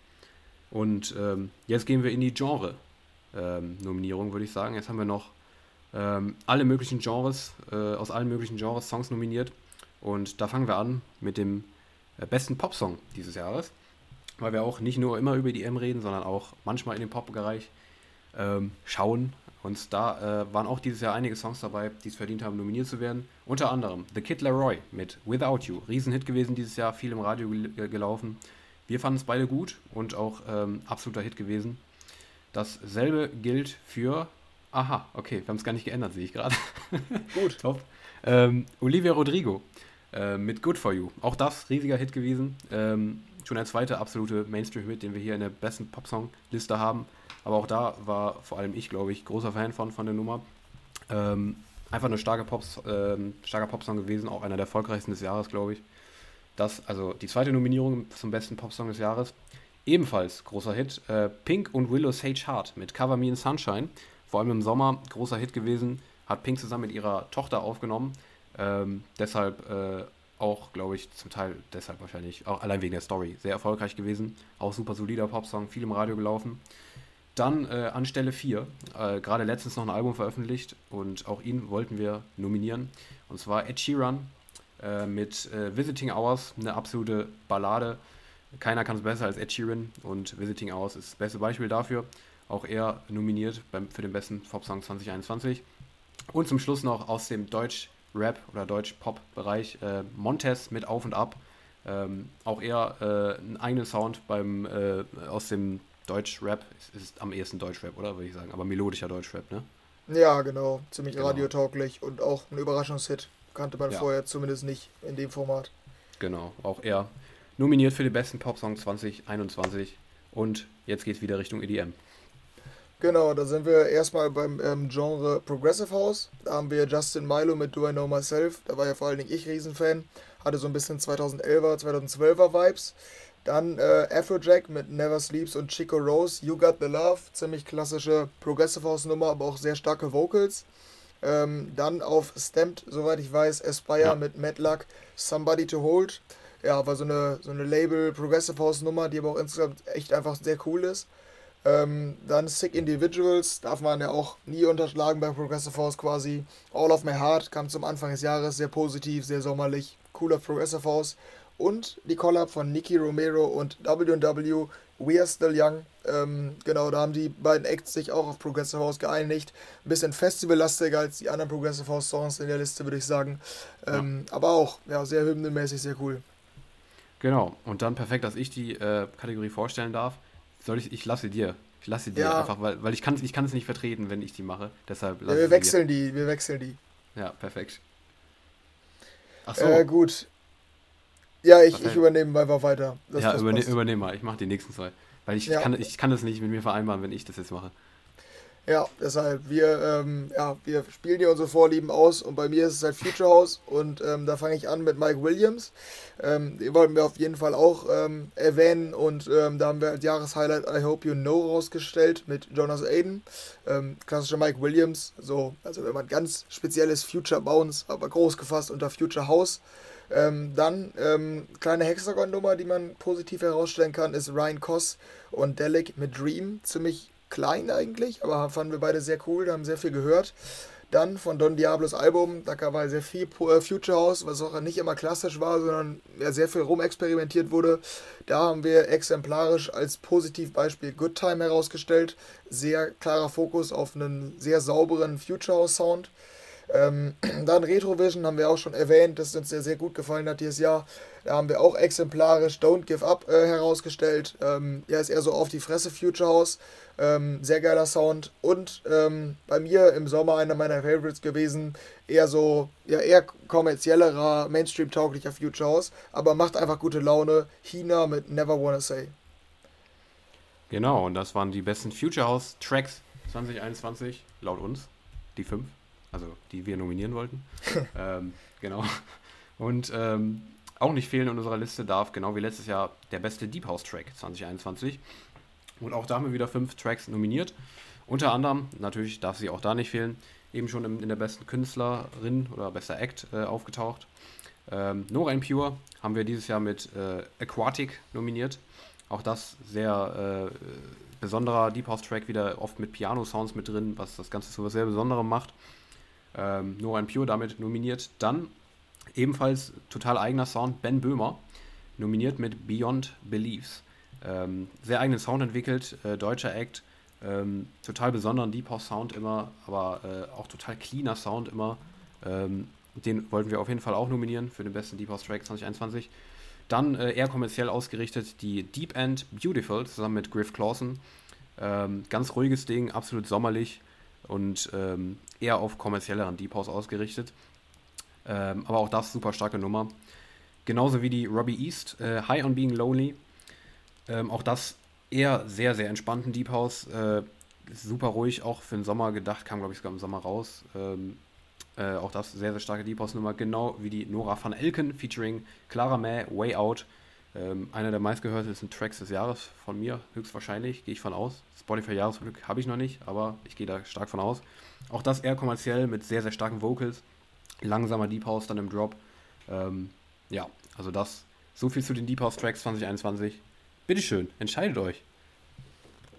Und ähm, jetzt gehen wir in die Genre-Nominierung, ähm, würde ich sagen. Jetzt haben wir noch ähm, alle möglichen Genres, äh, aus allen möglichen Genres Songs nominiert. Und da fangen wir an mit dem besten Popsong dieses Jahres. Weil wir auch nicht nur immer über die M reden, sondern auch manchmal in den Pop-Bereich ähm, schauen. Und da äh, waren auch dieses Jahr einige Songs dabei, die es verdient haben, nominiert zu werden. Unter anderem The Kid Leroy mit Without You. Riesenhit gewesen dieses Jahr, viel im Radio gel gelaufen. Wir fanden es beide gut und auch ähm, absoluter Hit gewesen. Dasselbe gilt für. Aha, okay, wir haben es gar nicht geändert, sehe ich gerade. Gut. *laughs* Top. Ähm, Olivia Rodrigo äh, mit Good For You. Auch das riesiger Hit gewesen. Ähm, schon der zweite absolute Mainstream-Hit, den wir hier in der besten Popsong-Liste haben. Aber auch da war vor allem ich, glaube ich, großer Fan von, von der Nummer. Ähm, einfach eine starke Pops, ähm, starker Popsong gewesen, auch einer der erfolgreichsten des Jahres, glaube ich. Das, also die zweite Nominierung zum besten Popsong des Jahres. Ebenfalls großer Hit. Äh, Pink und Willow Sage Heart mit Cover Me in Sunshine. Vor allem im Sommer großer Hit gewesen. Hat Pink zusammen mit ihrer Tochter aufgenommen. Ähm, deshalb äh, auch, glaube ich, zum Teil deshalb wahrscheinlich, auch allein wegen der Story, sehr erfolgreich gewesen. Auch super solider Popsong, viel im Radio gelaufen. Dann äh, an Stelle 4, äh, gerade letztens noch ein Album veröffentlicht und auch ihn wollten wir nominieren. Und zwar Ed Sheeran äh, mit äh, Visiting Hours, eine absolute Ballade. Keiner kann es besser als Ed Sheeran und Visiting Hours ist das beste Beispiel dafür. Auch er nominiert beim, für den besten Pop-Song 2021. Und zum Schluss noch aus dem Deutsch-Rap oder Deutsch-Pop-Bereich äh, Montes mit Auf und Ab. Ähm, auch er äh, einen eigenen Sound beim, äh, aus dem Deutsch-Rap. Es ist am ehesten Deutsch-Rap, oder würde ich sagen, aber melodischer Deutsch-Rap, ne? Ja, genau. Ziemlich genau. radiotauglich und auch ein Überraschungshit. Kannte man ja. vorher zumindest nicht in dem Format. Genau, auch er nominiert für den besten Popsong 2021 und jetzt geht es wieder Richtung EDM. Genau, da sind wir erstmal beim ähm, Genre Progressive House. Da haben wir Justin Milo mit Do I Know Myself. Da war ja vor allen Dingen ich Riesenfan. Hatte so ein bisschen 2011er, 2012er Vibes. Dann äh, Afrojack mit Never Sleeps und Chico Rose, You Got the Love. Ziemlich klassische Progressive House Nummer, aber auch sehr starke Vocals. Ähm, dann auf Stamped, soweit ich weiß, Aspire ja. mit Madluck, Somebody to Hold. ja, war so eine, so eine Label Progressive House Nummer, die aber auch insgesamt echt einfach sehr cool ist. Ähm, dann Sick Individuals, darf man ja auch nie unterschlagen bei Progressive House quasi. All of My Heart kam zum Anfang des Jahres, sehr positiv, sehr sommerlich, cooler Progressive House. Und die Collab von Nicky Romero und W&W, We Are Still Young. Ähm, genau, da haben die beiden Acts sich auch auf Progressive House geeinigt. Ein bisschen festivallastiger als die anderen Progressive House Songs in der Liste, würde ich sagen. Ähm, ja. Aber auch, ja, sehr hymnenmäßig, sehr cool. Genau, und dann perfekt, dass ich die äh, Kategorie vorstellen darf. Soll ich, ich lasse dir. Ich lasse dir ja. einfach, weil, weil ich kann ich kann es nicht vertreten, wenn ich die mache. Deshalb ja, wir wechseln dir. die, wir wechseln die. Ja, perfekt. Ach so. Äh, gut. Ja, ich, ich übernehme einfach weiter. ja, überne übernehme mal. Ich mache die nächsten zwei. Weil ich, ja. kann, ich kann das nicht mit mir vereinbaren, wenn ich das jetzt mache. Ja, deshalb, wir, ähm, ja, wir spielen hier unsere Vorlieben aus und bei mir ist es halt Future House und ähm, da fange ich an mit Mike Williams. Ähm, den wollten wir auf jeden Fall auch ähm, erwähnen und ähm, da haben wir als Jahreshighlight I Hope You Know rausgestellt mit Jonas Aiden. Ähm, klassischer Mike Williams, so, also wenn man ganz spezielles Future Bounce, aber groß gefasst unter Future House. Ähm, dann ähm, kleine Hexagon-Nummer, die man positiv herausstellen kann, ist Ryan Koss und Delic mit Dream. Ziemlich klein eigentlich, aber fanden wir beide sehr cool, da haben sehr viel gehört. Dann von Don Diablos Album, da war sehr viel äh, Future House, was auch nicht immer klassisch war, sondern ja, sehr viel rumexperimentiert wurde. Da haben wir exemplarisch als Positivbeispiel Good Time herausgestellt. Sehr klarer Fokus auf einen sehr sauberen Future House Sound. Ähm, *clears throat* dann Retrovision haben wir auch schon erwähnt, das uns sehr, sehr gut gefallen hat dieses Jahr. Da haben wir auch exemplarisch Don't Give Up äh, herausgestellt. Ähm, ja, ist eher so auf die Fresse Future House. Ähm, sehr geiler Sound. Und ähm, bei mir im Sommer einer meiner Favorites gewesen. Eher so, ja, eher kommerziellerer, Mainstream-tauglicher Future House. Aber macht einfach gute Laune. China mit Never Wanna Say. Genau, und das waren die besten Future House Tracks 2021, laut uns. Die fünf also die wir nominieren wollten. *laughs* ähm, genau. Und ähm, auch nicht fehlen in unserer Liste darf, genau wie letztes Jahr, der beste Deep House Track 2021. Und auch da haben wir wieder fünf Tracks nominiert. Unter anderem, natürlich darf sie auch da nicht fehlen, eben schon in, in der besten Künstlerin oder bester Act äh, aufgetaucht. Ähm, No Rain Pure haben wir dieses Jahr mit äh, Aquatic nominiert. Auch das sehr äh, besonderer Deep House Track, wieder oft mit Piano-Sounds mit drin, was das Ganze zu was sehr Besonderem macht ähm, No One Pure damit nominiert. Dann ebenfalls total eigener Sound, Ben Böhmer, nominiert mit Beyond Beliefs. Ähm, sehr eigenen Sound entwickelt, äh, deutscher Act, ähm, total besonderen Deep House Sound immer, aber äh, auch total cleaner Sound immer. Ähm, den wollten wir auf jeden Fall auch nominieren für den besten Deep House Track 2021. Dann äh, eher kommerziell ausgerichtet die Deep End Beautiful zusammen mit Griff Clawson. Ähm, ganz ruhiges Ding, absolut sommerlich und ähm, eher auf kommerzielleren Deep House ausgerichtet. Ähm, aber auch das super starke Nummer. Genauso wie die Robbie East, äh, High on Being Lonely. Ähm, auch das eher sehr, sehr entspannten Deep House. Äh, super ruhig, auch für den Sommer gedacht, kam glaube ich sogar im Sommer raus. Ähm, äh, auch das sehr, sehr starke Deep House Nummer, genau wie die Nora van Elken featuring Clara May, Way Out. Ähm, einer der meistgehörtesten Tracks des Jahres von mir, höchstwahrscheinlich, gehe ich von aus. Spotify-Jahresglück habe ich noch nicht, aber ich gehe da stark von aus. Auch das eher kommerziell mit sehr, sehr starken Vocals. Langsamer Deep House dann im Drop. Ähm, ja, also das. So viel zu den Deep House Tracks 2021. Bitteschön, entscheidet euch.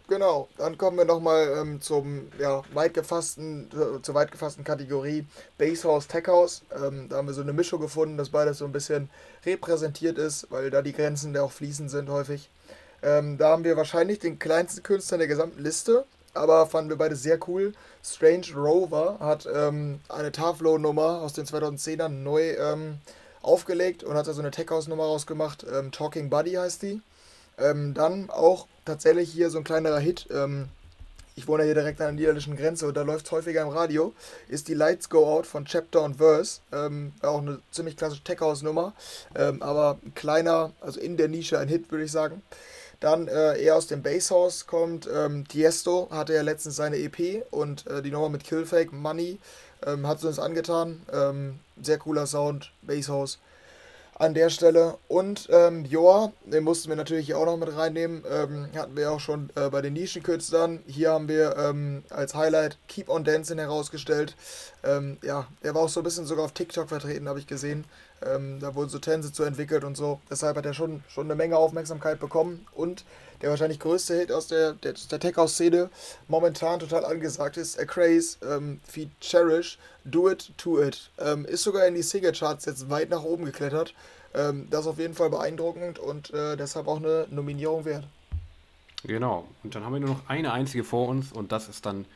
Genau, dann kommen wir nochmal ähm, zum ja, weit gefassten, äh, zur weit gefassten Kategorie Bass House, Tech House. Ähm, da haben wir so eine Mischung gefunden, dass beides so ein bisschen repräsentiert ist, weil da die Grenzen ja auch fließend sind häufig. Ähm, da haben wir wahrscheinlich den kleinsten Künstler in der gesamten Liste, aber fanden wir beide sehr cool. Strange Rover hat ähm, eine Taflow-Nummer aus den 2010ern neu ähm, aufgelegt und hat da so eine Tech House-Nummer rausgemacht. Ähm, Talking Buddy heißt die. Ähm, dann auch tatsächlich hier so ein kleinerer Hit. Ähm, ich wohne hier direkt an der niederländischen Grenze und da läuft es häufiger im Radio. Ist die Lights Go Out von Chapter und Verse. Ähm, auch eine ziemlich klassische Tech House Nummer. Ähm, aber ein kleiner, also in der Nische ein Hit, würde ich sagen. Dann äh, eher aus dem Basshouse kommt ähm, Tiesto, hatte ja letztens seine EP und äh, die Nummer mit Killfake Money ähm, hat sie uns angetan. Ähm, sehr cooler Sound, Basshouse an der Stelle. Und ähm, Joa, den mussten wir natürlich auch noch mit reinnehmen. Ähm, hatten wir auch schon äh, bei den Nischenkünstlern. Hier haben wir ähm, als Highlight Keep on Dancing herausgestellt. Ähm, ja, der war auch so ein bisschen sogar auf TikTok vertreten, habe ich gesehen. Ähm, da wurden so Tänze zu entwickelt und so. Deshalb hat er schon, schon eine Menge Aufmerksamkeit bekommen. Und der wahrscheinlich größte Hit aus der, der, der Tech-House-Szene momentan total angesagt ist, A Craze, ähm, Feed Cherish, Do It, To It. Ähm, ist sogar in die Single-Charts jetzt weit nach oben geklettert. Ähm, das ist auf jeden Fall beeindruckend und äh, deshalb auch eine Nominierung wert. Genau. Und dann haben wir nur noch eine einzige vor uns und das ist dann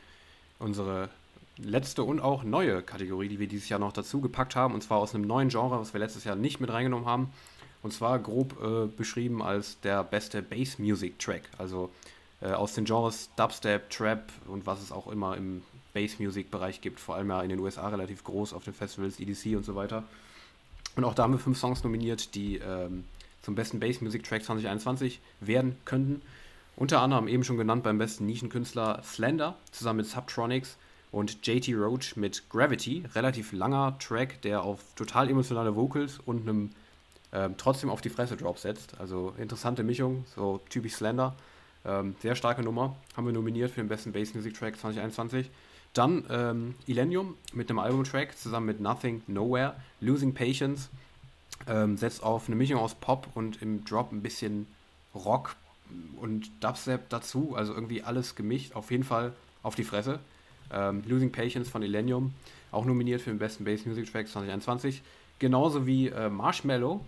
unsere letzte und auch neue Kategorie, die wir dieses Jahr noch dazu gepackt haben. Und zwar aus einem neuen Genre, was wir letztes Jahr nicht mit reingenommen haben. Und zwar grob äh, beschrieben als der beste Bass Music Track. Also äh, aus den Genres Dubstep, Trap und was es auch immer im Bass Music Bereich gibt. Vor allem ja in den USA relativ groß auf den Festivals, EDC und so weiter. Und auch da haben wir fünf Songs nominiert, die ähm, zum besten Bass Music Track 2021 werden könnten. Unter anderem eben schon genannt beim besten Nischenkünstler Slender zusammen mit Subtronics und JT Roach mit Gravity. Relativ langer Track, der auf total emotionale Vocals und einem ähm, trotzdem auf die Fresse Drop setzt. Also interessante Mischung, so typisch Slender. Ähm, sehr starke Nummer. Haben wir nominiert für den besten Bass Music Track 2021. Dann ähm, Illenium mit einem Albumtrack zusammen mit Nothing Nowhere. Losing Patience ähm, setzt auf eine Mischung aus Pop und im Drop ein bisschen Rock und Dubstep dazu. Also irgendwie alles gemischt. Auf jeden Fall auf die Fresse. Ähm, Losing Patience von Illenium, auch nominiert für den besten Bass Music Track 2021. Genauso wie äh, Marshmallow.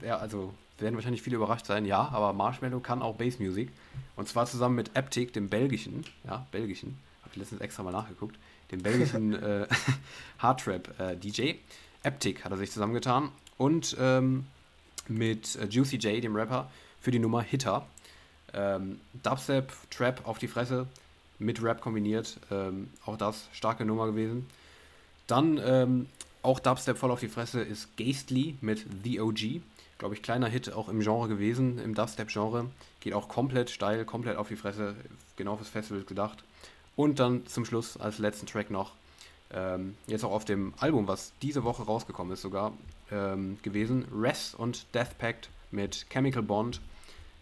Äh, also werden wahrscheinlich viele überrascht sein, ja, aber Marshmallow kann auch Bass Music. Und zwar zusammen mit Aptic, dem belgischen, ja, belgischen, habe ich letztens extra mal nachgeguckt, dem belgischen *laughs* äh, *laughs* Hardtrap äh, DJ. Aptic hat er sich zusammengetan. Und ähm, mit äh, Juicy J, dem Rapper, für die Nummer Hitter. Ähm, Dubstep, Trap auf die Fresse, mit Rap kombiniert. Ähm, auch das starke Nummer gewesen. Dann ähm, auch Dubstep voll auf die Fresse ist Ghastly mit The OG. Glaube ich, kleiner Hit auch im Genre gewesen, im Dubstep-Genre. Geht auch komplett steil, komplett auf die Fresse, genau fürs Festival gedacht. Und dann zum Schluss als letzten Track noch, ähm, jetzt auch auf dem Album, was diese Woche rausgekommen ist sogar, ähm, gewesen, Res und Death Pact mit Chemical Bond.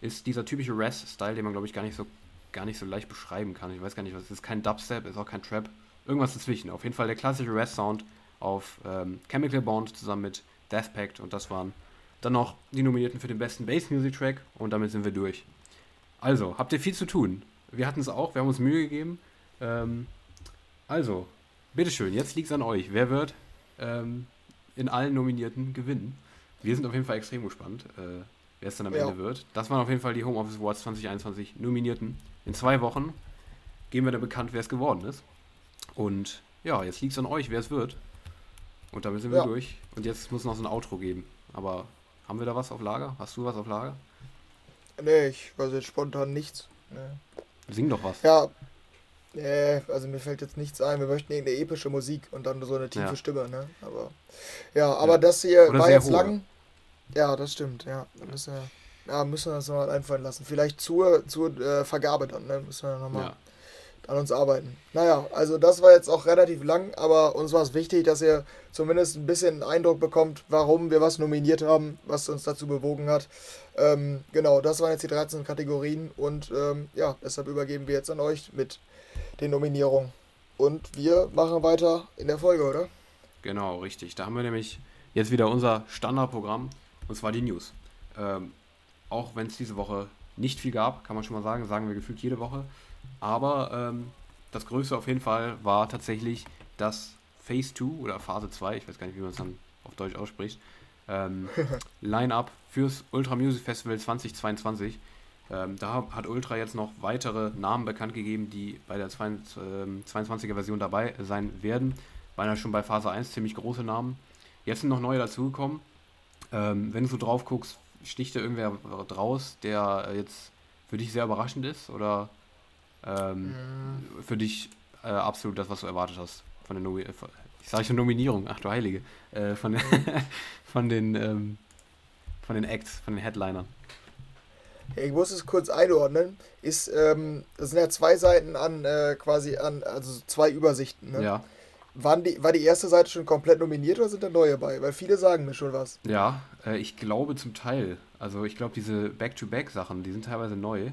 Ist dieser typische Res-Style, den man, glaube ich, gar nicht so gar nicht so leicht beschreiben kann. Ich weiß gar nicht, was es ist. Kein Dubstep, ist auch kein Trap. Irgendwas dazwischen. Auf jeden Fall der klassische Rest-Sound auf ähm, Chemical Bond zusammen mit Death Pact und das waren dann noch die Nominierten für den besten Bass Music Track und damit sind wir durch. Also, habt ihr viel zu tun? Wir hatten es auch, wir haben uns Mühe gegeben. Ähm, also, bitteschön, jetzt liegt es an euch. Wer wird ähm, in allen Nominierten gewinnen? Wir sind auf jeden Fall extrem gespannt, äh, wer es dann am ja. Ende wird. Das waren auf jeden Fall die Home Office Awards 2021 Nominierten. In zwei Wochen geben wir dann bekannt, wer es geworden ist. Und ja, jetzt liegt es an euch, wer es wird. Und damit sind wir ja. durch. Und jetzt muss noch so ein Outro geben. Aber haben wir da was auf Lager? Hast du was auf Lager? Nee, ich weiß jetzt spontan nichts. Nee. Sing doch was. Ja. Nee, also mir fällt jetzt nichts ein. Wir möchten irgendeine epische Musik und dann so eine tiefe ja. Stimme, ne? Aber ja, aber ja. das hier Oder war jetzt hohe. lang. Ja, das stimmt, ja. Da müssen wir ja, müssen wir uns noch mal einfallen lassen. Vielleicht zur, zur äh, Vergabe dann, ne? Müssen wir nochmal ja. An uns arbeiten. Naja, also das war jetzt auch relativ lang, aber uns war es wichtig, dass ihr zumindest ein bisschen einen Eindruck bekommt, warum wir was nominiert haben, was uns dazu bewogen hat. Ähm, genau, das waren jetzt die 13 Kategorien und ähm, ja, deshalb übergeben wir jetzt an euch mit den Nominierungen. Und wir machen weiter in der Folge, oder? Genau, richtig. Da haben wir nämlich jetzt wieder unser Standardprogramm und zwar die News. Ähm, auch wenn es diese Woche nicht viel gab, kann man schon mal sagen, sagen wir gefühlt jede Woche. Aber ähm, das Größte auf jeden Fall war tatsächlich das Phase 2 oder Phase 2, ich weiß gar nicht, wie man es dann auf Deutsch ausspricht, ähm, *laughs* Line-Up fürs Ultra Music Festival 2022. Ähm, da hat Ultra jetzt noch weitere Namen bekannt gegeben, die bei der 22er ähm, Version dabei sein werden. Waren ja schon bei Phase 1 ziemlich große Namen. Jetzt sind noch neue dazugekommen. Ähm, wenn du so drauf guckst, sticht da irgendwer draus, der jetzt für dich sehr überraschend ist? Oder ähm, mhm. für dich äh, absolut das, was du erwartet hast? Von der Nomi ich sage schon Nominierung, ach du Heilige. Äh, von, *laughs* von, den, ähm, von den Acts, von den Headlinern. Ich muss es kurz einordnen. Ist, ähm, das sind ja zwei Seiten an äh, quasi an, also zwei Übersichten. Ne? Ja. Waren die, war die erste Seite schon komplett nominiert oder sind da neue bei? Weil viele sagen mir schon was. Ja, äh, ich glaube zum Teil. Also ich glaube, diese Back-to-Back-Sachen, die sind teilweise neu.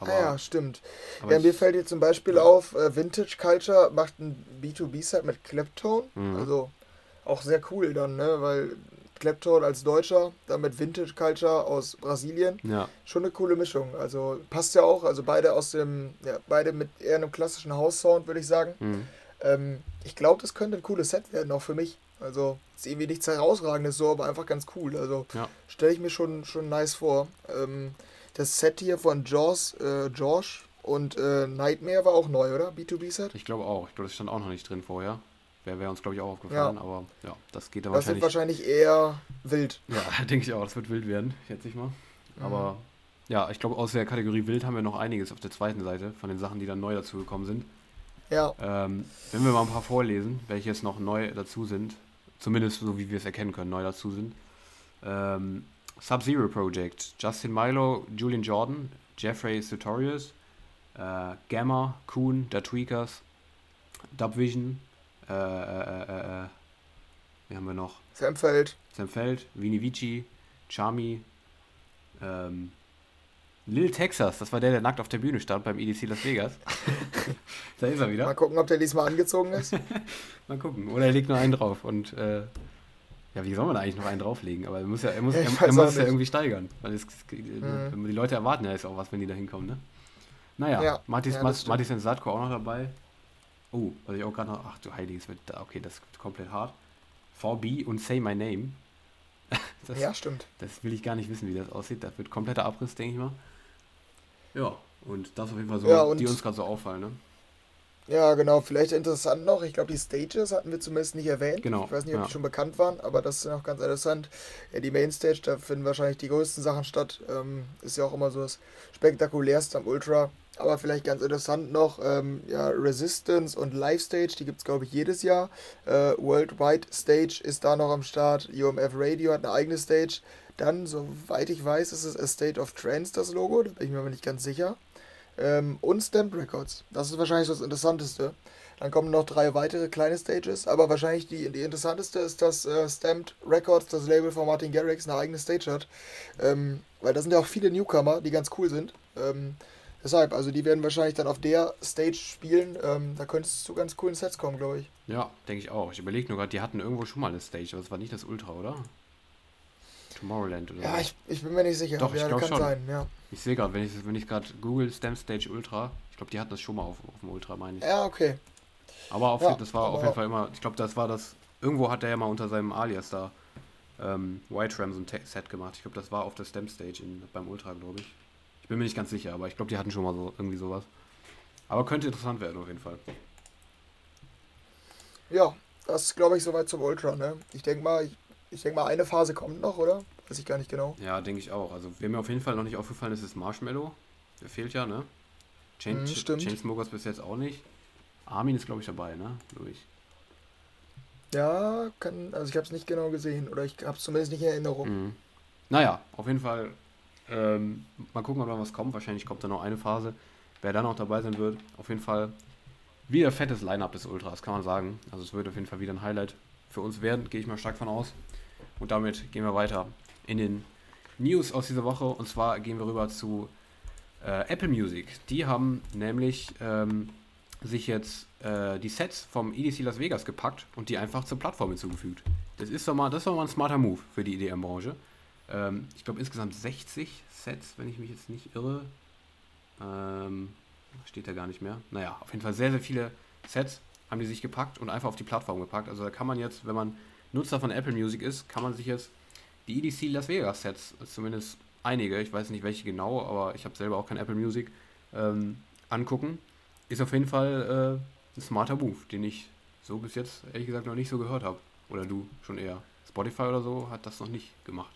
Aber, ah ja, stimmt. Ja, mir fällt jetzt zum Beispiel ja. auf, äh, Vintage Culture macht ein B2B-Set mit Claptone. Mhm. Also auch sehr cool dann, ne? Weil Clapton als Deutscher, dann mit Vintage Culture aus Brasilien. Ja. Schon eine coole Mischung. Also passt ja auch. Also beide aus dem, ja, beide mit eher einem klassischen House-Sound, würde ich sagen. Mhm. Ähm, ich glaube, das könnte ein cooles Set werden, auch für mich. Also ist irgendwie nichts herausragendes so, aber einfach ganz cool. Also Ja. stelle ich mir schon, schon nice vor. Ähm, das Set hier von Jaws, äh, Josh und äh, Nightmare war auch neu, oder? B2B-Set? Ich glaube auch. Ich glaube, das stand auch noch nicht drin vorher. Wäre wär uns, glaube ich, auch aufgefallen. Ja. Aber ja, das geht dann Das wird wahrscheinlich. wahrscheinlich eher wild. Ja, *laughs* denke ich auch. Das wird wild werden, schätze ich mal. Aber ja, ich glaube, aus der Kategorie wild haben wir noch einiges auf der zweiten Seite von den Sachen, die dann neu dazugekommen sind. Ja, Ähm, wenn wir mal ein paar vorlesen, welche jetzt noch neu dazu sind, zumindest so wie wir es erkennen können, neu dazu sind. Ähm, Sub-Zero Project, Justin Milo, Julian Jordan, Jeffrey Sutorius, äh, Gamma, Kuhn, Da Tweakers, Dubvision, äh, äh, äh, äh, wie haben wir noch? Sam Feld. Sam Feld, Vini Vici, Charmy, ähm, Lil Texas, das war der, der nackt auf der Bühne stand beim EDC Las Vegas. *laughs* da ist er wieder. Mal gucken, ob der diesmal angezogen ist. *laughs* Mal gucken. Oder er legt nur einen drauf und äh, ja, wie soll man da eigentlich noch einen drauflegen? Aber er muss ja, er muss, Ja, er, er muss es ja irgendwie steigern. Weil es, Mhm. Die Leute erwarten ja jetzt auch was, wenn die da hinkommen, ne? Naja, Ja, Martis, ja, Sensatko auch noch dabei. Oh, was ich auch gerade noch. Ach du Heiliges, wird, okay, das wird komplett hart. 4B und Say My Name. *laughs* das, Ja, stimmt. das will ich gar nicht wissen, wie das aussieht. Das wird kompletter Abriss, denke ich mal. Ja, und das auf jeden Fall so, Ja, die uns gerade so auffallen, ne? Ja, genau. Vielleicht interessant noch. Ich glaube, die Stages hatten wir zumindest nicht erwähnt. Genau, Ich weiß nicht, ob ja. die schon bekannt waren, aber das ist noch ganz interessant. Ja, die Mainstage, da finden wahrscheinlich die größten Sachen statt. Ähm, ist ja auch immer so das spektakulärste am Ultra. Aber vielleicht ganz interessant noch, ähm, ja, Resistance und Live Stage, die gibt es, glaube ich, jedes Jahr. Äh, Worldwide Stage ist da noch am Start. UMF Radio hat eine eigene Stage. Dann, soweit ich weiß, ist es A State of Trance, das Logo. Da bin ich mir aber nicht ganz sicher. Ähm, und Stamped Records. Das ist wahrscheinlich das Interessanteste. Dann kommen noch drei weitere kleine Stages, aber wahrscheinlich die, die interessanteste ist, dass äh, Stamped Records, das Label von Martin Garrix, eine eigene Stage hat. Ähm, weil da sind ja auch viele Newcomer, die ganz cool sind. Ähm, deshalb, also die werden wahrscheinlich dann auf der Stage spielen. Ähm, da könnte es zu ganz coolen Sets kommen, glaube ich. Ja, denke ich auch. Ich überlege nur gerade, die hatten irgendwo schon mal eine Stage, aber es war nicht das Ultra, oder? Tomorrowland oder Ja, so. ich, ich bin mir nicht sicher. Doch, ich ja, glaub kann schon. sein, ja. Ich sehe gerade, wenn ich, wenn ich gerade Google Stamp Stage Ultra, ich glaube, die hatten das schon mal auf, auf dem Ultra, meine ich. Ja, okay. Aber auf, Ja, das war auf jeden Fall immer, ich glaube, das war das, irgendwo hat er ja mal unter seinem Alias da ähm, White Ram so ein Set gemacht. Ich glaube, das war auf der Stamp Stage in, beim Ultra, glaube ich. Ich bin mir nicht ganz sicher, aber ich glaube, die hatten schon mal so irgendwie sowas. Aber könnte interessant werden auf jeden Fall. Ja, das glaube ich, soweit zum Ultra, ne? Ich denke mal, ich, denke mal, eine Phase kommt noch, oder? Weiß ich gar nicht genau. Ja, denke ich auch. Also, wer mir auf jeden Fall noch nicht aufgefallen ist, ist Marshmallow. Der fehlt ja, ne? Chain, stimmt. Chainsmokers bis jetzt auch nicht. Armin ist, glaube ich, dabei, ne? Ich. Ja, kann, also ich habe es nicht genau gesehen oder ich habe es zumindest nicht in Erinnerung. Mhm. Naja, auf jeden Fall. Ähm, mal gucken, ob da was kommt. Wahrscheinlich kommt da noch eine Phase. Wer da noch dabei sein wird, auf jeden Fall wieder fettes Line-Up des Ultras, kann man sagen. Also es wird auf jeden Fall wieder ein Highlight für uns werden, gehe ich mal stark von aus. Und damit gehen wir weiter in den News aus dieser Woche. Und zwar gehen wir rüber zu äh, Apple Music. Die haben nämlich ähm, sich jetzt äh, die Sets vom EDC Las Vegas gepackt und die einfach zur Plattform hinzugefügt. Das ist doch mal, das ist doch mal ein smarter Move für die EDM-Branche. Ähm, ich glaube insgesamt 60 Sets, wenn ich mich jetzt nicht irre. Ähm, steht da gar nicht mehr. Naja, auf jeden Fall sehr, sehr viele Sets haben die sich gepackt und einfach auf die Plattform gepackt. Also da kann man jetzt, wenn man Nutzer von Apple Music ist, kann man sich jetzt die EDC Las Vegas Sets, zumindest einige, ich weiß nicht welche genau, aber ich habe selber auch kein Apple Music, ähm, angucken. Ist auf jeden Fall äh, ein smarter Move, den ich so bis jetzt ehrlich gesagt noch nicht so gehört habe. Oder du schon eher. Spotify oder so hat das noch nicht gemacht.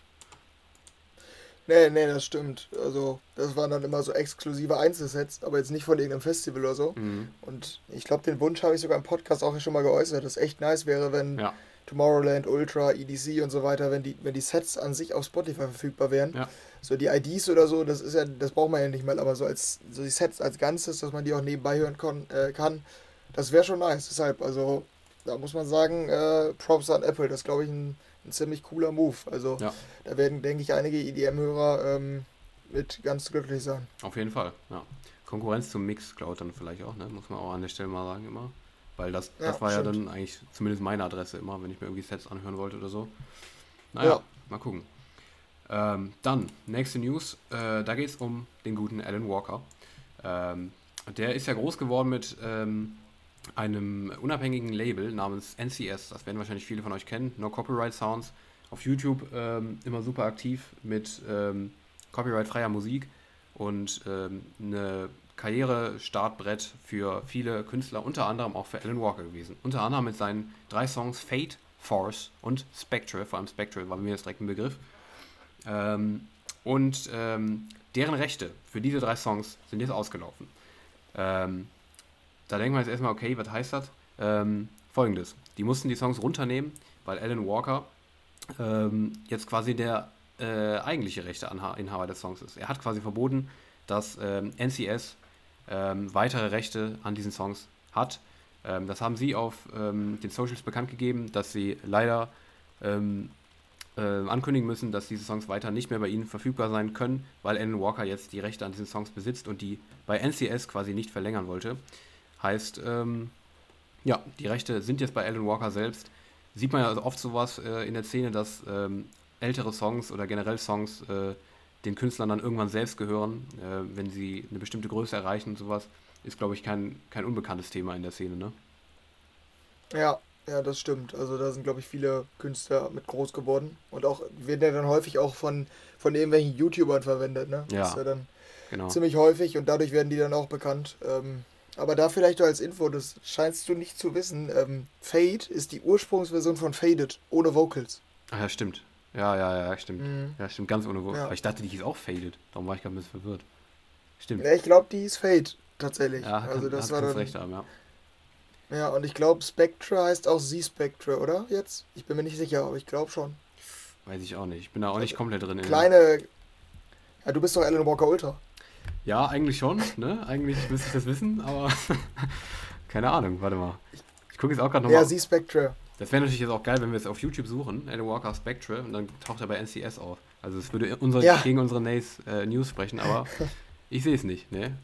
Nee, nee, das stimmt. Also, das waren dann immer so exklusive Einzelsets, aber jetzt nicht von irgendeinem Festival oder so. Mhm. Und ich glaube, den Wunsch habe ich sogar im Podcast auch schon mal geäußert, dass echt nice wäre, wenn Ja. Tomorrowland, Ultra, EDC und so weiter, wenn die, wenn die Sets an sich auf Spotify verfügbar wären. Ja. So die IDs oder so, das ist ja, das braucht man ja nicht mal, aber so als so die Sets als Ganzes, dass man die auch nebenbei hören kon, äh, kann, das wäre schon nice. Deshalb, also da muss man sagen, äh, Props an Apple, das glaube ich ein, ein ziemlich cooler Move. Also Ja. da werden, denke ich, einige EDM-Hörer ähm, mit ganz glücklich sein. Auf jeden Fall, ja. Konkurrenz zum Mixcloud dann vielleicht auch, ne? Muss man auch an der Stelle mal sagen immer. Weil das, das Ja, war ja stimmt. dann eigentlich zumindest meine Adresse immer, wenn ich mir irgendwie Sets anhören wollte oder so. Naja, ja. mal gucken. Ähm, dann, nächste News. Äh, da geht es um den guten Alan Walker. Ähm, der ist ja groß geworden mit ähm, einem unabhängigen Label namens NCS. Das werden wahrscheinlich viele von euch kennen. No Copyright Sounds. Auf YouTube ähm, immer super aktiv mit ähm, copyright-freier Musik und ähm, eine Karriere-Startbrett für viele Künstler, unter anderem auch für Alan Walker gewesen. Unter anderem mit seinen drei Songs Fate, Force und Spectre, vor allem Spectre war mir jetzt direkt ein Begriff. Ähm, und ähm, deren Rechte für diese drei Songs sind jetzt ausgelaufen. Ähm, da denkt man jetzt erstmal, okay, was heißt das? Ähm, Folgendes: Die mussten die Songs runternehmen, weil Alan Walker ähm, jetzt quasi der äh, eigentliche Rechteinhaber des Songs ist. Er hat quasi verboten, dass ähm, NCS ähm, weitere Rechte an diesen Songs hat. Ähm, das haben sie auf ähm, den Socials bekannt gegeben, dass sie leider ähm, äh, ankündigen müssen, dass diese Songs weiter nicht mehr bei ihnen verfügbar sein können, weil Alan Walker jetzt die Rechte an diesen Songs besitzt und die bei NCS quasi nicht verlängern wollte. Heißt, ähm, ja, die Rechte sind jetzt bei Alan Walker selbst. Sieht man ja oft sowas äh, in der Szene, dass ähm, ältere Songs oder generell Songs äh, den Künstlern dann irgendwann selbst gehören, äh, wenn sie eine bestimmte Größe erreichen und sowas, ist, glaube ich, kein, kein unbekanntes Thema in der Szene, ne? Ja, ja, das stimmt. Also da sind, glaube ich, viele Künstler mit groß geworden. Und auch werden ja dann häufig auch von, von irgendwelchen YouTubern verwendet, ne? Ja. Das ist ja dann genau. ziemlich häufig und dadurch werden die dann auch bekannt. Ähm, aber da vielleicht als Info, das scheinst du nicht zu wissen. Ähm, Fade ist die Ursprungsversion von Faded, ohne Vocals. Ach ja, stimmt. Ja, ja, ja, stimmt. Mhm. Ja, stimmt, ganz ohne Vocals. Ja. Aber ich dachte, die hieß auch Faded. Darum war ich gerade ein bisschen verwirrt. Stimmt. Ja, ich glaube, die ist Fade, tatsächlich. Ja, also das war dann, recht haben, ja. Ja, und ich glaube, Spectre heißt auch Z-Spectre, oder? Jetzt? Ich bin mir nicht sicher, aber ich glaube schon. Weiß ich auch nicht. Ich bin da auch nicht komplett drin. Kleine. Ja, du bist doch Alan Walker Ultra. Ja, eigentlich schon, ne? Eigentlich müsste ich das wissen, aber *laughs* keine Ahnung, warte mal. Ich gucke jetzt auch gerade nochmal. Ja, Z-Spectre. Das wäre natürlich jetzt auch geil, wenn wir es auf YouTube suchen, Alan Walker Spectre, und dann taucht er bei NCS auf. Also es würde unsere, ja. gegen unsere Nays, äh, News sprechen, aber *laughs* ich sehe es nicht, ne?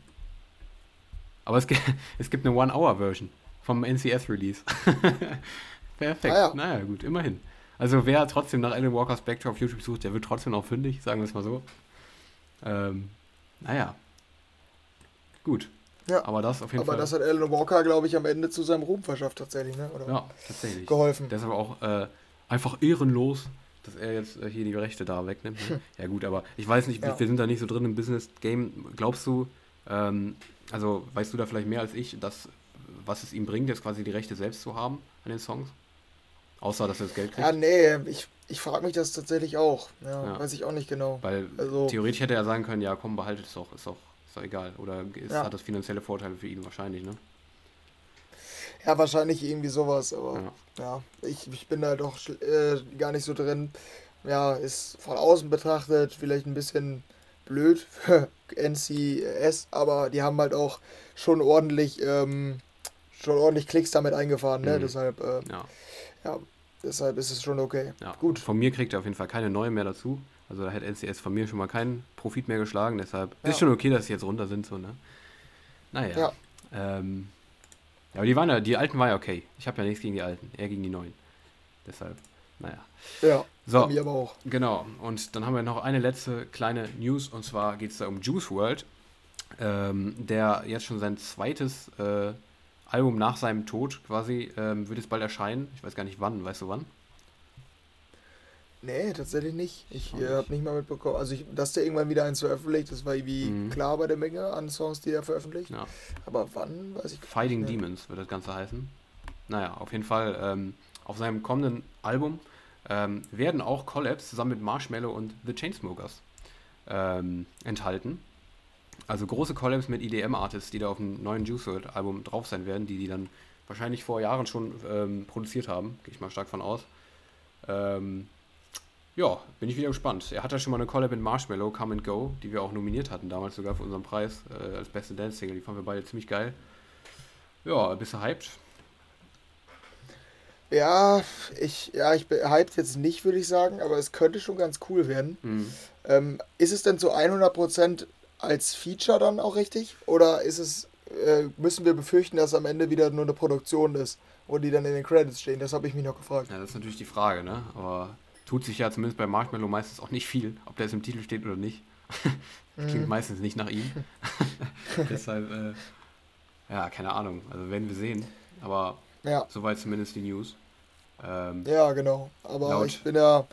Aber es, *laughs* es gibt eine One-Hour-Version vom NCS-Release. *laughs* Perfekt. Ah, ja. Naja, gut, immerhin. Also wer trotzdem nach Alan Walker Spectre auf YouTube sucht, der wird trotzdem auch fündig, sagen wir es mal so. Ähm, naja. Gut. Ja. Aber das auf jeden aber Fall. Aber das hat Alan Walker, glaube ich, am Ende zu seinem Ruhm verschafft, tatsächlich, ne? Oder ja, tatsächlich. Geholfen. Deshalb auch äh, einfach ehrenlos, dass er jetzt äh, hier die Rechte da wegnimmt. Ne? *laughs* ja, gut, aber ich weiß nicht, ja. wir sind da nicht so drin im Business-Game. Glaubst du, ähm, also weißt du da vielleicht mehr als ich, dass was es ihm bringt, jetzt quasi die Rechte selbst zu haben an den Songs? Außer, dass er das Geld kriegt? Ja, nee, ich, ich frage mich das tatsächlich auch. Ja, ja, Weiß ich auch nicht genau. Weil also, theoretisch hätte er sagen können, ja komm, behaltet es doch, ist doch, doch egal. Oder ist, ja. hat das finanzielle Vorteile für ihn wahrscheinlich, ne? Ja, wahrscheinlich irgendwie sowas, aber ja, ja ich, ich bin da doch äh, gar nicht so drin. Ja, ist von außen betrachtet vielleicht ein bisschen blöd für *laughs* NCS, aber die haben halt auch schon ordentlich ähm, schon ordentlich Klicks damit eingefahren, ne? Mhm. Deshalb, äh, ja. ja. deshalb ist es schon okay. Ja. Gut. Von mir kriegt er auf jeden Fall keine neue mehr dazu. Also da hätte NCS von mir schon mal keinen Profit mehr geschlagen, deshalb ja. ist schon okay, dass sie jetzt runter sind, so, ne? Naja. Ja. Ähm, ja, aber die waren ja, die alten waren ja okay. Ich habe ja nichts gegen die alten, eher gegen die neuen. Deshalb, naja. Ja, so, mir aber auch. Genau, und dann haben wir noch eine letzte kleine News und zwar geht es da um Juice World, ähm, der jetzt schon sein zweites äh, Album nach seinem Tod quasi ähm, wird jetzt bald erscheinen. Ich weiß gar nicht wann, weißt du wann? Nee, tatsächlich nicht. Ich äh, habe nicht mal mitbekommen. Also, ich, dass der irgendwann wieder eins veröffentlicht, das war irgendwie mhm. klar bei der Menge an Songs, die er veröffentlicht. Ja. Aber wann, weiß ich gar Fighting nicht. Demons wird das Ganze heißen. Naja, auf jeden Fall ähm, auf seinem kommenden Album ähm, werden auch Collabs zusammen mit Marshmallow und The Chainsmokers ähm, enthalten. Also große Collabs mit EDM-Artists, die da auf dem neuen Juice WRLD Album drauf sein werden, die die dann wahrscheinlich vor Jahren schon ähm, produziert haben, gehe ich mal stark von aus. Ähm, ja, bin ich wieder gespannt. Er hat ja schon mal eine Collab mit Marshmallow, Come and Go, die wir auch nominiert hatten, damals sogar für unseren Preis äh, als beste Dance-Single. Die fanden wir beide ziemlich geil. Ja, bist du hyped? Ja, ich, ja, ich bin hyped jetzt nicht, würde ich sagen, aber es könnte schon ganz cool werden. Mhm. Ähm, ist es denn zu 100% als Feature dann auch richtig? Oder ist es, äh, müssen wir befürchten, dass am Ende wieder nur eine Produktion ist und die dann in den Credits stehen? Das habe ich mich noch gefragt. Ja, das ist natürlich die Frage, ne? Aber tut sich ja zumindest bei Marshmallow meistens auch nicht viel, ob der jetzt im Titel steht oder nicht. *laughs* Klingt mhm. meistens nicht nach ihm. *laughs* Deshalb, äh, ja, keine Ahnung. Also werden wir sehen. Aber ja. soweit zumindest die News. Ähm, ja, genau. Aber ich bin ja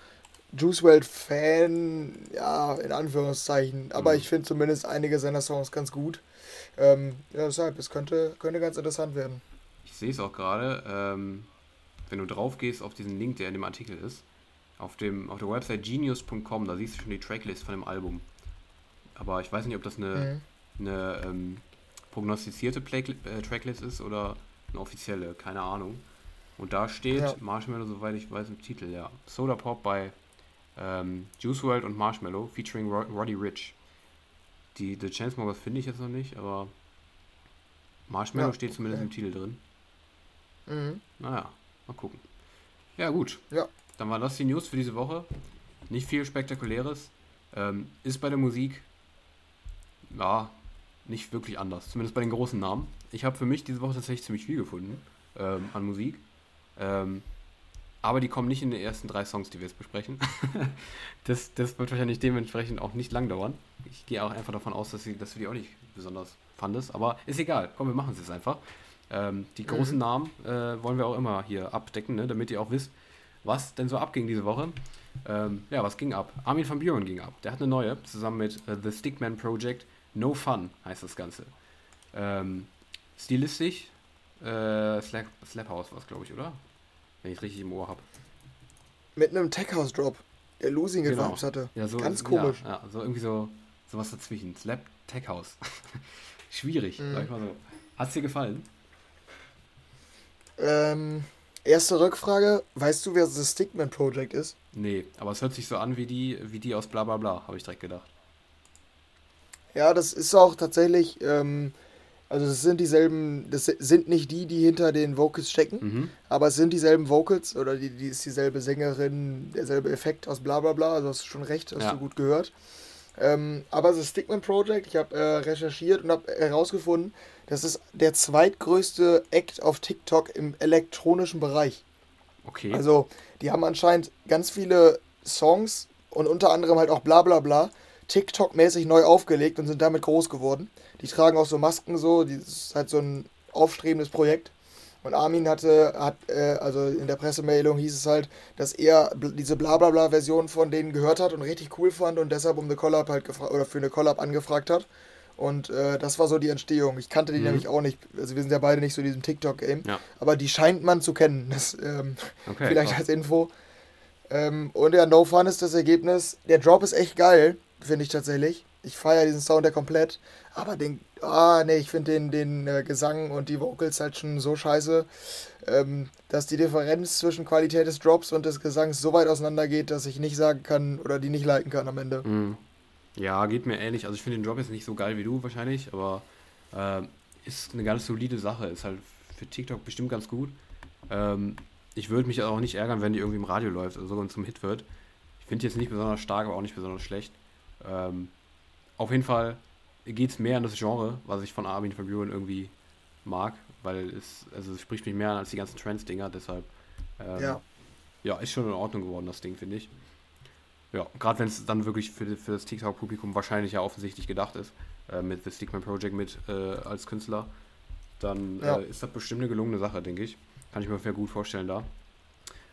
Juice WRLD Fan, ja, in Anführungszeichen. Aber mhm. ich finde zumindest einige seiner Songs ganz gut. Ähm, ja, deshalb, es könnte, könnte ganz interessant werden. Ich sehe es auch gerade. Ähm, wenn du drauf gehst auf diesen Link, der in dem Artikel ist, auf, dem, auf der Website genius.com, da siehst du schon die Tracklist von dem Album. Aber ich weiß nicht, ob das eine, mhm. eine ähm, prognostizierte Play äh, Tracklist ist oder eine offizielle, keine Ahnung. Und da steht ja. Marshmallow, soweit ich weiß, im Titel, ja. Soda Pop bei ähm, Juice World und Marshmallow featuring Roddy Rich. Die The Chainsmokers finde ich jetzt noch nicht, aber Marshmallow ja, steht zumindest okay. im Titel drin. Mhm. Naja, mal gucken. Ja, gut. Ja. Dann war das die News für diese Woche. Nicht viel Spektakuläres. Ähm, ist bei der Musik, ja, nicht wirklich anders. Zumindest bei den großen Namen. Ich habe für mich diese Woche tatsächlich ziemlich viel gefunden ähm, an Musik. Ähm, aber die kommen nicht in den ersten drei Songs, die wir jetzt besprechen. *laughs* das, das wird wahrscheinlich dementsprechend auch nicht lang dauern. Ich gehe auch einfach davon aus, dass, sie, dass du die auch nicht besonders fandest. Aber ist egal. Komm, wir machen es jetzt einfach. Ähm, die großen mhm. Namen äh, wollen wir auch immer hier abdecken, ne? damit ihr auch wisst, was denn so abging diese Woche. Ähm, ja, was ging ab? Armin van Buren ging ab. Der hat eine neue, zusammen mit uh, The Stickman Project. No Fun heißt das Ganze. Ähm, stilistisch, äh, Slap, Slap House war es, glaube ich, oder? wenn ich richtig im Ohr habe. Mit einem Tech House Drop, der Losing genau. Vibes hatte. Ja, so, Ganz komisch. Ja, ja, so irgendwie so sowas dazwischen. Slap Tech House. *laughs* Schwierig, mhm. sag ich mal so. Hat's dir gefallen? Ähm, erste Rückfrage, weißt du, wer das Stickman Project ist? Nee, aber es hört sich so an wie die, wie die aus bla bla bla, habe ich direkt gedacht. Ja, das ist auch tatsächlich ähm, also es sind dieselben, das sind nicht die, die hinter den Vocals stecken, mhm. aber es sind dieselben Vocals oder die, die ist dieselbe Sängerin, derselbe Effekt aus bla bla bla, also hast du schon recht, hast ja. du gut gehört. Ähm, aber das Stickman Project, ich habe äh, recherchiert und habe herausgefunden, das ist der zweitgrößte Act auf TikTok im elektronischen Bereich. Okay. Also die haben anscheinend ganz viele Songs und unter anderem halt auch bla bla bla TikTok-mäßig neu aufgelegt und sind damit groß geworden. Die tragen auch so Masken so, das ist halt so ein aufstrebendes Projekt. Und Armin hatte, hat, äh, also in der Pressemeldung hieß es halt, dass er diese Blablabla-Version von denen gehört hat und richtig cool fand und deshalb um eine Collab halt gefragt oder für eine Collab angefragt hat. Und äh, das war so die Entstehung. Ich kannte die mhm. nämlich auch nicht. Also wir sind ja beide nicht so in diesem TikTok-Game. Ja. Aber die scheint man zu kennen. *laughs* Das, ähm, okay, vielleicht klar. als Info. Ähm, und ja, No Fun ist das Ergebnis. Der Drop ist echt geil finde ich tatsächlich. Ich feiere diesen Sound ja komplett. Aber den, ah, nee, ich finde den, den äh, Gesang und die Vocals halt schon so scheiße, ähm, dass die Differenz zwischen Qualität des Drops und des Gesangs so weit auseinander geht, dass ich nicht sagen kann oder die nicht liken kann am Ende. Mhm. Ja, geht mir ähnlich. Also ich finde den Drop jetzt nicht so geil wie du wahrscheinlich, aber äh, ist eine ganz solide Sache. Ist halt für TikTok bestimmt ganz gut. Ähm, ich würde mich auch nicht ärgern, wenn die irgendwie im Radio läuft oder sogar zum Hit wird. Ich finde jetzt nicht besonders stark, aber auch nicht besonders schlecht. Ähm, auf jeden Fall geht es mehr an das Genre, was ich von Armin van Buren irgendwie mag, weil es, also es spricht mich mehr an als die ganzen Trends-Dinger, deshalb ähm, ja. ja, ist schon in Ordnung geworden, das Ding, finde ich. Ja, gerade wenn es dann wirklich für, für das TikTok-Publikum wahrscheinlich ja offensichtlich gedacht ist, äh, mit The Stickman Project mit äh, als Künstler, dann ja. äh, ist das bestimmt eine gelungene Sache, denke ich. Kann ich mir sehr gut vorstellen da.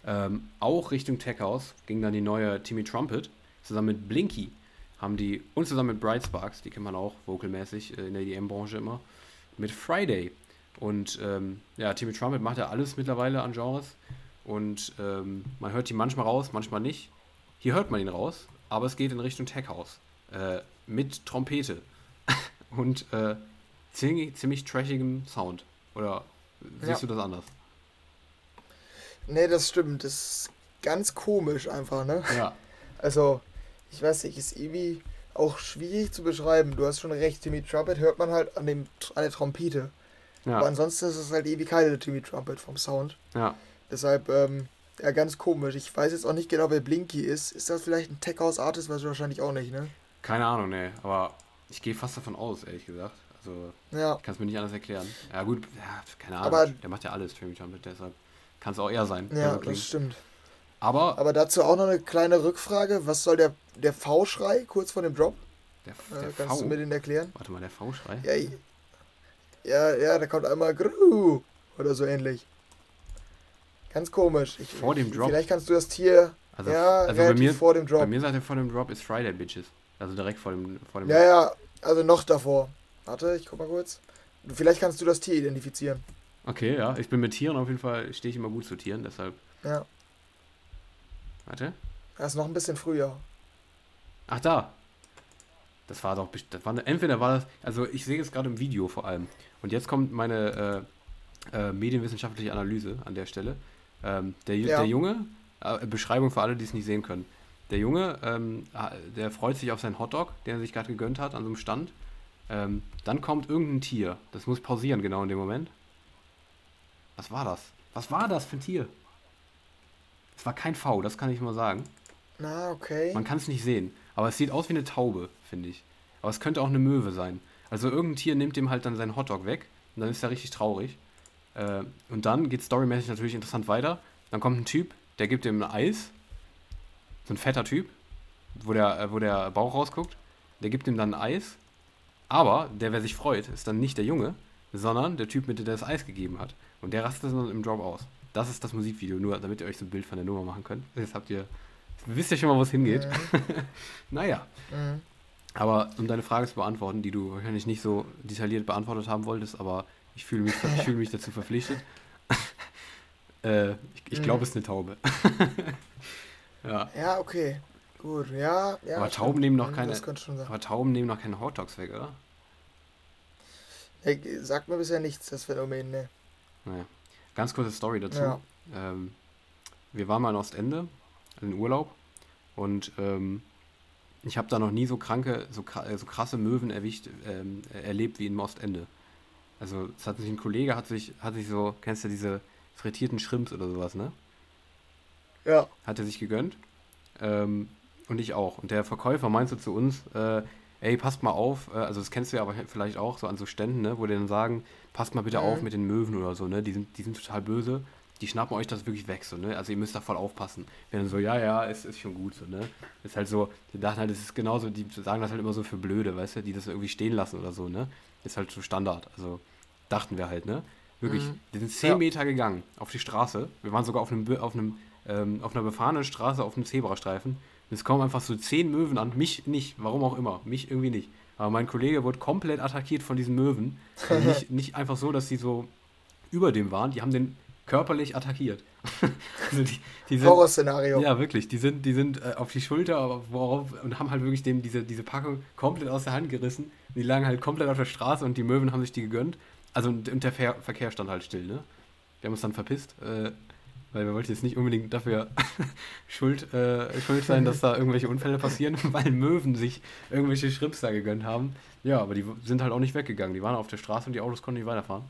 Ähm, auch Richtung Tech House ging dann die neue Timmy Trumpet zusammen mit Blinky haben die, und zusammen mit Bright Sparks, die kennt man auch vocalmäßig äh, in der EDM-Branche immer, mit Friday. Und ähm, ja, Timmy Trumpet macht ja alles mittlerweile an Genres. Und ähm, man hört die manchmal raus, manchmal nicht. Hier hört man ihn raus, aber es geht in Richtung Tech House. Äh, mit Trompete. *laughs* und äh, ziemlich, ziemlich trashigem Sound. Oder siehst ja. du das anders? Nee, das stimmt. Das ist ganz komisch einfach, ne? Ja. Also, ich weiß nicht, ist irgendwie auch schwierig zu beschreiben. Du hast schon recht, Timmy Trumpet hört man halt an, dem, an der Trompete. Ja. Aber ansonsten ist es halt ewig keine Timmy Trumpet vom Sound. Ja. Deshalb, ähm, ja, ganz komisch. Ich weiß jetzt auch nicht genau, wer Blinky ist. Ist das vielleicht ein Tech House Artist? Weiß ich wahrscheinlich auch nicht, ne? Keine Ahnung, ne. Aber ich gehe fast davon aus, ehrlich gesagt. Also, ja. ich kann es mir nicht anders erklären. Ja, gut, ja, keine Ahnung. Aber der macht ja alles, Timmy Trumpet, deshalb kann es auch er sein. Ja, das stimmt. Aber, Aber dazu auch noch eine kleine Rückfrage. Was soll der, der V-Schrei kurz vor dem Drop? der, Äh, der kannst V, du mir den erklären? warte mal, der V-Schrei? Ja, ja, ja, da kommt einmal Gru oder so ähnlich. Ganz komisch. Ich, Vor dem Drop? Vielleicht kannst du das Tier. Also, ja, also bei mir, vor dem Drop. bei mir sagt er vor dem Drop ist Friday, Bitches. Also direkt vor dem, vor dem Ja, ja, also noch davor. Warte, ich guck mal kurz. Vielleicht kannst du das Tier identifizieren. Okay, ja. Ich bin mit Tieren auf jeden Fall, stehe ich immer gut zu Tieren, deshalb. Ja, Warte. das ist noch ein bisschen früher. Ach, da. Das war doch, das war eine, entweder war das, also ich sehe es gerade im Video vor allem. Und jetzt kommt meine äh, äh, medienwissenschaftliche Analyse an der Stelle. Ähm, der, Ja. der Junge, äh, Beschreibung für alle, die es nicht sehen können. Der Junge, ähm, der freut sich auf seinen Hotdog, den er sich gerade gegönnt hat an so einem Stand. Ähm, dann kommt irgendein Tier. Das muss pausieren genau in dem Moment. Was war das? Was war das für ein Tier? Es war kein V, das kann ich mal sagen. Na, okay. Man kann es nicht sehen. Aber es sieht aus wie eine Taube, finde ich. Aber es könnte auch eine Möwe sein. Also irgendein Tier nimmt dem halt dann seinen Hotdog weg. Und dann ist er richtig traurig. Äh, und dann geht storymäßig natürlich interessant weiter. Dann kommt ein Typ, der gibt ihm ein Eis. So ein fetter Typ, wo der, äh, wo der Bauch rausguckt. Der gibt ihm dann ein Eis. Aber der, wer sich freut, ist dann nicht der Junge, sondern der Typ, mit dem der das Eis gegeben hat. Und der rastet dann im Drop aus. Das ist das Musikvideo, nur damit ihr euch so ein Bild von der Nummer machen könnt. Jetzt habt ihr, wisst ihr schon mal, wo es hingeht. *laughs* naja. Mhm. Aber um deine Frage zu beantworten, die du wahrscheinlich nicht so detailliert beantwortet haben wolltest, aber ich fühle mich, ich fühle mich dazu verpflichtet. *laughs* äh, ich ich Mhm. glaube, es ist eine Taube. *laughs* ja. Ja, okay. Gut, ja. ja Aber. Tauben nehmen noch Mhm, keine-. Aber Tauben nehmen noch keine Hotdogs weg, oder? Hey, sagt mir bisher nichts, das Phänomen, ne? Naja. Ganz kurze Story dazu. Ja. Ähm, wir waren mal in Ostende, in Urlaub, und ähm, ich habe da noch nie so kranke, so, äh, so krasse Möwen erwischt, ähm, erlebt wie in Ostende. Also es hat sich ein Kollege hat sich, hat sich so, kennst du diese frittierten Shrimps oder sowas, ne? Ja. Hat er sich gegönnt. Ähm, und ich auch. Und der Verkäufer meinte zu uns, äh, ey, passt mal auf, äh, also das kennst du ja aber vielleicht auch so an so Ständen, ne, wo die dann sagen, passt mal bitte Mhm. auf mit den Möwen oder so, ne? Die sind, die sind total böse, die schnappen euch das wirklich weg, so, ne? Also ihr müsst da voll aufpassen. Wir dann so, ja, ja, es ist schon gut, so, ne? Ist halt so, die dachten halt, es ist genauso, die sagen das halt immer so für Blöde, weißt du, die das irgendwie stehen lassen oder so, ne? Ist halt so Standard. Also dachten wir halt, ne? Wirklich, Mhm. wir sind zehn Ja. Meter gegangen auf die Straße. Wir waren sogar auf einem, auf einem, ähm, auf einer befahrenen Straße auf einem Zebrastreifen. Und es kommen einfach so zehn Möwen an. Mich nicht, warum auch immer. Mich irgendwie nicht. Aber mein Kollege wurde komplett attackiert von diesen Möwen. Also *laughs* nicht, nicht einfach so, dass sie so über dem waren. Die haben den körperlich attackiert. *laughs* also die, die sind, Horrorszenario. ja, wirklich. Die sind, die sind äh, auf die Schulter worauf, und haben halt wirklich dem diese, diese Packung komplett aus der Hand gerissen. Die lagen halt komplett auf der Straße und die Möwen haben sich die gegönnt. Also und, und der Ver Verkehr stand halt still, ne? Wir haben uns dann verpisst, äh, weil wir wollten jetzt nicht unbedingt dafür *laughs* schuld, äh, schuld sein, dass da irgendwelche Unfälle passieren, *laughs* weil Möwen sich irgendwelche Schrimps da gegönnt haben. Ja, aber die sind halt auch nicht weggegangen. Die waren auf der Straße und die Autos konnten nicht weiterfahren.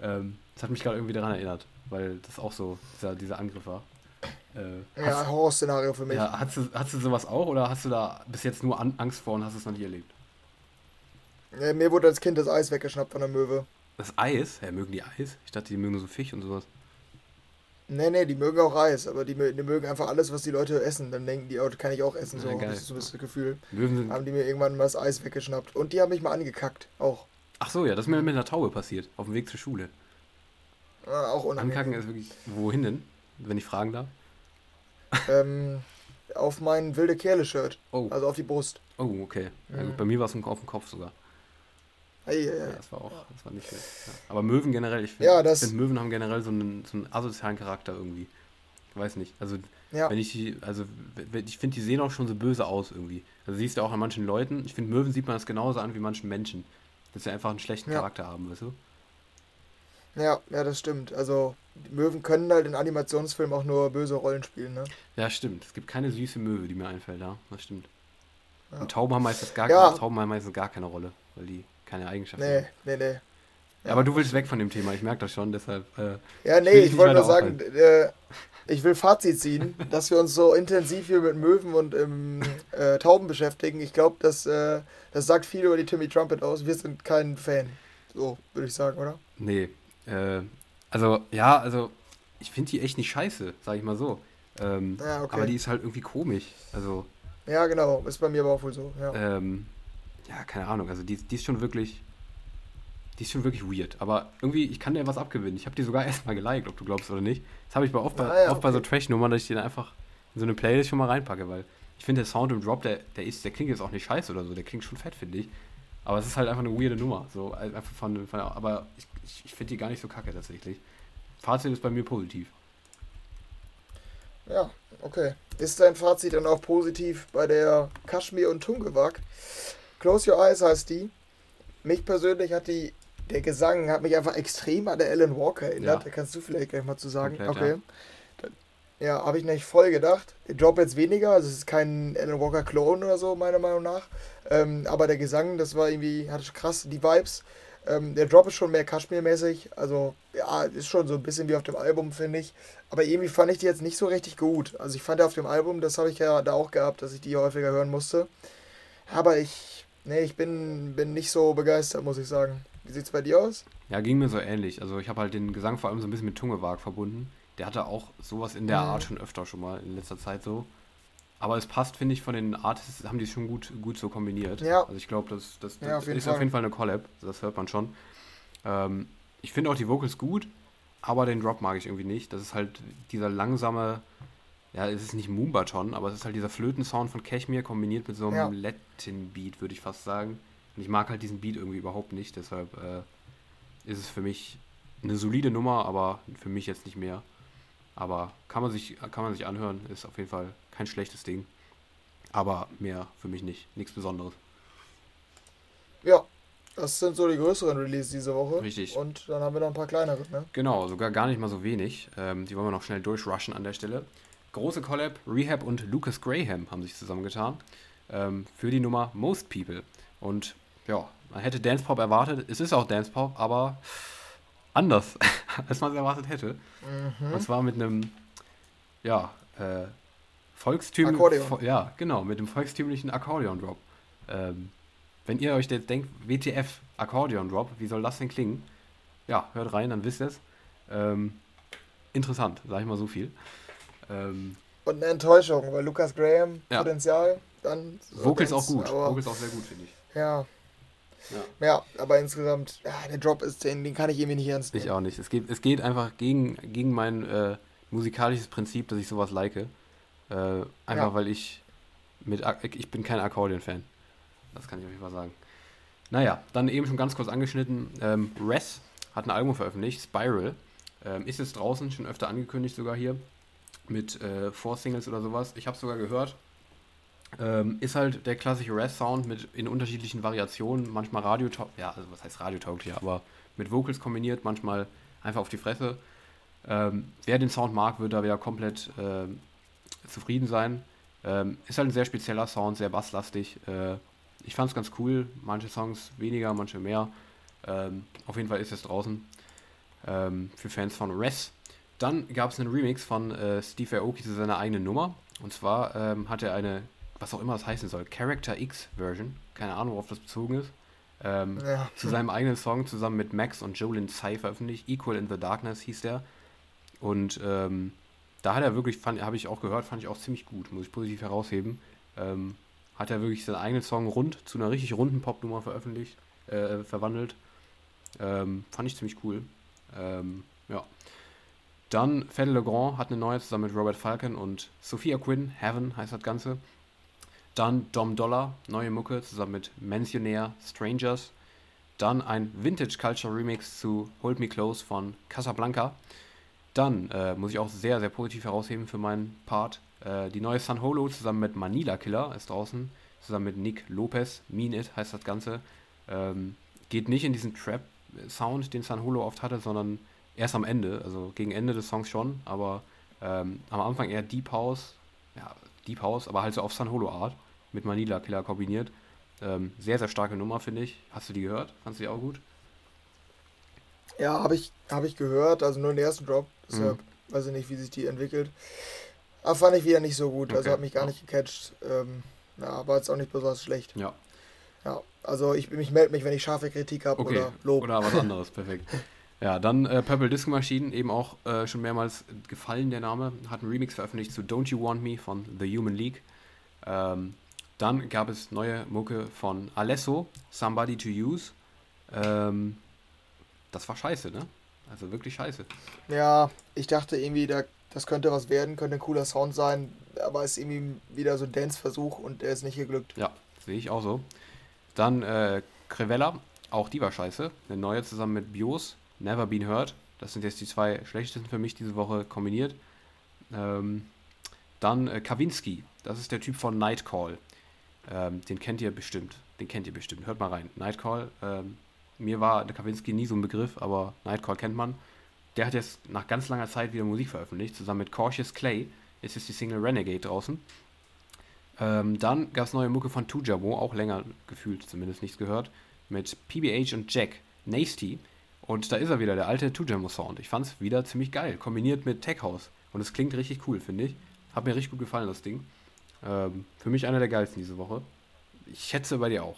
Ähm, das hat mich gerade irgendwie daran erinnert, weil das auch so dieser, dieser Angriff war. Äh, Ja, hast, Horrorszenario für mich. ja, hast, du, hast du sowas auch oder hast du da bis jetzt nur An Angst vor und hast es noch nie erlebt? Äh, mir wurde als Kind das Eis weggeschnappt von der Möwe. Das Eis? Ja, mögen die Eis? Ich dachte, die mögen so Fisch und sowas. Nee, nee, die mögen auch Eis, aber die, die mögen einfach alles, was die Leute essen. Dann denken die, oh, das kann ich auch essen. So, Ja, das ist so ein bisschen das Gefühl. Sind. Haben die mir irgendwann mal das Eis weggeschnappt. Und die haben mich mal angekackt. Auch. Ach so, ja, das ist mir mit einer Taube passiert. Auf dem Weg zur Schule. Äh, auch unangenehm. Ankacken ist wirklich. Wohin denn? Wenn ich fragen darf. Ähm, auf mein wilde Kerle-Shirt. Oh, Also auf die Brust. oh okay. Ja, Mhm. gut, bei mir war es auf dem Kopf sogar. Ei, ei, Ja, das war auch, das war nicht schön. Ja. Aber Möwen generell, ich Ja, finde, das- find, Möwen haben generell so einen, so einen asozialen Charakter irgendwie. Ich weiß nicht. Also, Ja. wenn ich die, also, wenn- ich finde, die sehen auch schon so böse aus irgendwie. Also, siehst du auch an manchen Leuten. Ich finde, Möwen sieht man das genauso an wie manchen Menschen. Dass sie einfach einen schlechten Ja. Charakter haben, weißt du? Ja, ja, das stimmt. Also, Möwen können halt in Animationsfilmen auch nur böse Rollen spielen, ne? Ja, stimmt. Es gibt keine süße Möwe, die mir einfällt, ja. Das stimmt. Ja. Und Tauben haben meistens gar, Ja. Tauben haben meistens gar keine Rolle, weil die keine Eigenschaften Nee, haben. nee, nee. Ja, aber du willst weg von dem Thema, ich merke das schon, deshalb. Äh, Ja, Ich nee, ich nicht wollte nur sagen, äh, ich will Fazit ziehen, *laughs* dass wir uns so intensiv hier mit Möwen und ähm, *laughs* äh, Tauben beschäftigen. Ich glaube, das, äh, das sagt viel über die Timmy Trumpet aus. Wir sind kein Fan. So, würde ich sagen, oder? nee. Äh, also, ja, also, ich finde die echt nicht scheiße, sag ich mal so. Ähm, ja, okay. Aber die ist halt irgendwie komisch. Also. Ja, genau. Ist bei mir aber auch wohl so. Ja, ähm, ja keine Ahnung. Also die, die ist schon wirklich. Die ist schon wirklich weird. Aber irgendwie, ich kann dir was abgewinnen. Ich habe die sogar *laughs* erstmal geliked, ob du glaubst oder nicht. Das habe ich bei oft, bei, ah, ja, oft okay. bei so Trash-Nummern, dass ich die dann einfach in so eine Playlist schon mal reinpacke, weil ich finde, der Sound im Drop, der, der ist, der klingt jetzt auch nicht scheiße oder so, der klingt schon fett, finde ich. Aber es ist halt einfach eine weirde Nummer. So, einfach von, von aber ich, ich, ich finde die gar nicht so kacke tatsächlich. Fazit ist bei mir positiv. Ja, okay. Ist dein Fazit dann auch positiv bei der Kashmir und Tungewag? Close Your Eyes heißt die. Mich persönlich hat die, der Gesang hat mich einfach extrem an der Alan Walker erinnert. Ja. Da kannst du vielleicht gleich mal zu sagen. Komplett, okay. Ja, ja habe ich nicht voll gedacht. Der Job jetzt weniger, also es ist kein Alan Walker Clone oder so, meiner Meinung nach. Ähm, aber der Gesang, das war irgendwie, hatte krass die Vibes. Ähm, der Drop ist schon mehr Kaschmir-mäßig. Also, ja, ist schon so ein bisschen wie auf dem Album, finde ich. Aber irgendwie fand ich die jetzt nicht so richtig gut. Also, ich fand ja auf dem Album, das habe ich ja da auch gehabt, dass ich die häufiger hören musste. Aber ich, nee, ich bin, bin nicht so begeistert, muss ich sagen. Wie sieht es bei dir aus? Ja, ging mir so ähnlich. Also, ich habe halt den Gesang vor allem so ein bisschen mit Tungewag verbunden. Der hatte auch sowas in der mhm. Art schon öfter schon mal in letzter Zeit so. Aber es passt, finde ich, von den Artists haben die es schon gut, gut so kombiniert. Ja. Also ich glaube, das, das, das ja, auf ist Fall. auf jeden Fall eine Collab, das hört man schon. Ähm, ich finde auch die Vocals gut, aber den Drop mag ich irgendwie nicht. Das ist halt dieser langsame, ja, es ist nicht Moombaton, aber es ist halt dieser Flötensound von Cashmere kombiniert mit so einem ja. Latin-Beat, würde ich fast sagen. Und ich mag halt diesen Beat irgendwie überhaupt nicht, deshalb äh, ist es für mich eine solide Nummer, aber für mich jetzt nicht mehr. Aber kann man sich, kann man sich anhören, ist auf jeden Fall kein schlechtes Ding. Aber mehr für mich nicht. Nichts Besonderes. Ja, das sind so die größeren Releases diese Woche. Richtig. Und dann haben wir noch ein paar kleinere, ne? Genau, sogar gar nicht mal so wenig. Ähm, die wollen wir noch schnell durchrushen an der Stelle. Große Collab, Rehab und Lucas Graham haben sich zusammengetan. Ähm, für die Nummer Most People. Und ja, man hätte Dance Pop erwartet. Es ist auch Dance Pop, aber anders, *laughs* als man es erwartet hätte. Mhm. Und zwar mit einem, ja, äh, volkstümlichen. Akkordeon. Ja, genau, mit dem volkstümlichen Akkordeon-Drop. Ähm, wenn ihr euch jetzt denkt, WTF, Akkordeon-Drop, wie soll das denn klingen? Ja, hört rein, dann wisst ihr es. Ähm, interessant, sag ich mal so viel. Ähm, Und eine Enttäuschung, weil Lucas Graham, ja. Potenzial, dann. Vocals auch gut, Vocals auch sehr gut, finde ich. Ja, ja. ja, aber insgesamt, ja, der Drop ist, den, den kann ich irgendwie nicht ernst nehmen. Ich auch nicht. Es geht, es geht einfach gegen, gegen mein äh, musikalisches Prinzip, dass ich sowas like. Äh, einfach ja. weil ich mit, ich bin kein Akkordeon-Fan. Das kann ich auf jeden Fall sagen. Naja, dann eben schon ganz kurz angeschnitten. Ähm, Res hat ein Album veröffentlicht, Spiral. Ähm, ist jetzt draußen, schon öfter angekündigt sogar hier. Mit äh, Four Singles oder sowas. Ich habe sogar gehört. Ähm, ist halt der klassische Res-Sound mit in unterschiedlichen Variationen, manchmal radiotauglich, ja, also was heißt radiotauglich, aber mit Vocals kombiniert, manchmal einfach auf die Fresse. Ähm, wer den Sound mag, wird da wieder komplett äh, zufrieden sein. Ähm, ist halt ein sehr spezieller Sound, sehr basslastig. Äh, ich fand es ganz cool, manche Songs weniger, manche mehr. Ähm, auf jeden Fall ist es draußen ähm, für Fans von Res. Dann gab es einen Remix von äh, Steve Aoki zu seiner eigenen Nummer. Und zwar ähm, hat er eine was auch immer das heißen soll, Character X Version, keine Ahnung, worauf das bezogen ist, ähm, ja. zu seinem eigenen Song zusammen mit Max und Jolin Tsai veröffentlicht. Equal in the Darkness hieß der. Und ähm, da hat er wirklich, habe ich auch gehört, fand ich auch ziemlich gut, muss ich positiv herausheben. Ähm, hat er wirklich seinen eigenen Song rund zu einer richtig runden Popnummer veröffentlicht, äh, verwandelt. Ähm, fand ich ziemlich cool. Ähm, ja. Dann Fede Legrand hat eine neue zusammen mit Robert Falcon und Sophia Quinn, Heaven heißt das Ganze. Dann Dom Dollar, neue Mucke zusammen mit Mentionär Strangers. Dann ein Vintage Culture Remix zu Hold Me Close von Casablanca. Dann äh, muss ich auch sehr, sehr positiv herausheben für meinen Part. Äh, die neue San Holo zusammen mit Manila Killer ist draußen. Zusammen mit Nick Lopez. Mean It heißt das Ganze. Ähm, geht nicht in diesen Trap-Sound, den San Holo oft hatte, sondern erst am Ende. Also gegen Ende des Songs schon, aber ähm, am Anfang eher Deep House. Ja, Deep House, aber halt so auf San Holo Art mit Manila Killer kombiniert. Ähm, sehr, sehr starke Nummer, finde ich. Hast du die gehört? Fandest du die auch gut? Ja, habe ich, hab ich gehört, also nur den ersten Drop. Deshalb mhm. weiß ich nicht, wie sich die entwickelt. Aber fand ich wieder nicht so gut, also okay. also hat mich gar ja. nicht gecatcht. Ähm, ja, war jetzt auch nicht besonders schlecht. Ja. Ja, also ich, ich melde mich, wenn ich scharfe Kritik habe okay. oder Lob. Oder was anderes, perfekt. *laughs* Ja, dann äh, Purple Disco Machine, eben auch äh, schon mehrmals gefallen, der Name. Hat einen Remix veröffentlicht zu Don't You Want Me von The Human League. Ähm, dann gab es neue Mucke von Alesso, Somebody to Use. Ähm, das war scheiße, ne? Also wirklich scheiße. Ja, ich dachte irgendwie, da, das könnte was werden, könnte ein cooler Sound sein, aber es ist irgendwie wieder so ein Dance-Versuch und der ist nicht geglückt. Ja, sehe ich auch so. Dann äh, Crevella, auch die war scheiße. Eine neue zusammen mit Bios, Never Been Heard. Das sind jetzt die zwei schlechtesten für mich diese Woche kombiniert. Ähm, dann äh, Kawinski, das ist der Typ von Nightcall. Ähm, den kennt ihr bestimmt. Den kennt ihr bestimmt. Hört mal rein. Nightcall, ähm, mir war der Kawinski nie so ein Begriff, aber Nightcall kennt man. Der hat jetzt nach ganz langer Zeit wieder Musik veröffentlicht. Zusammen mit Cautious Clay ist jetzt die Single Renegade draußen. Ähm, dann gab es neue Mucke von Tujabo, auch länger gefühlt zumindest nichts gehört, mit PBH und Jack, Nasty. Und da ist er wieder, der alte Tujamo-Sound. Ich fand es wieder ziemlich geil, kombiniert mit Tech House. Und es klingt richtig cool, finde ich. Hat mir richtig gut gefallen, das Ding. Ähm, für mich einer der geilsten diese Woche. Ich schätze bei dir auch.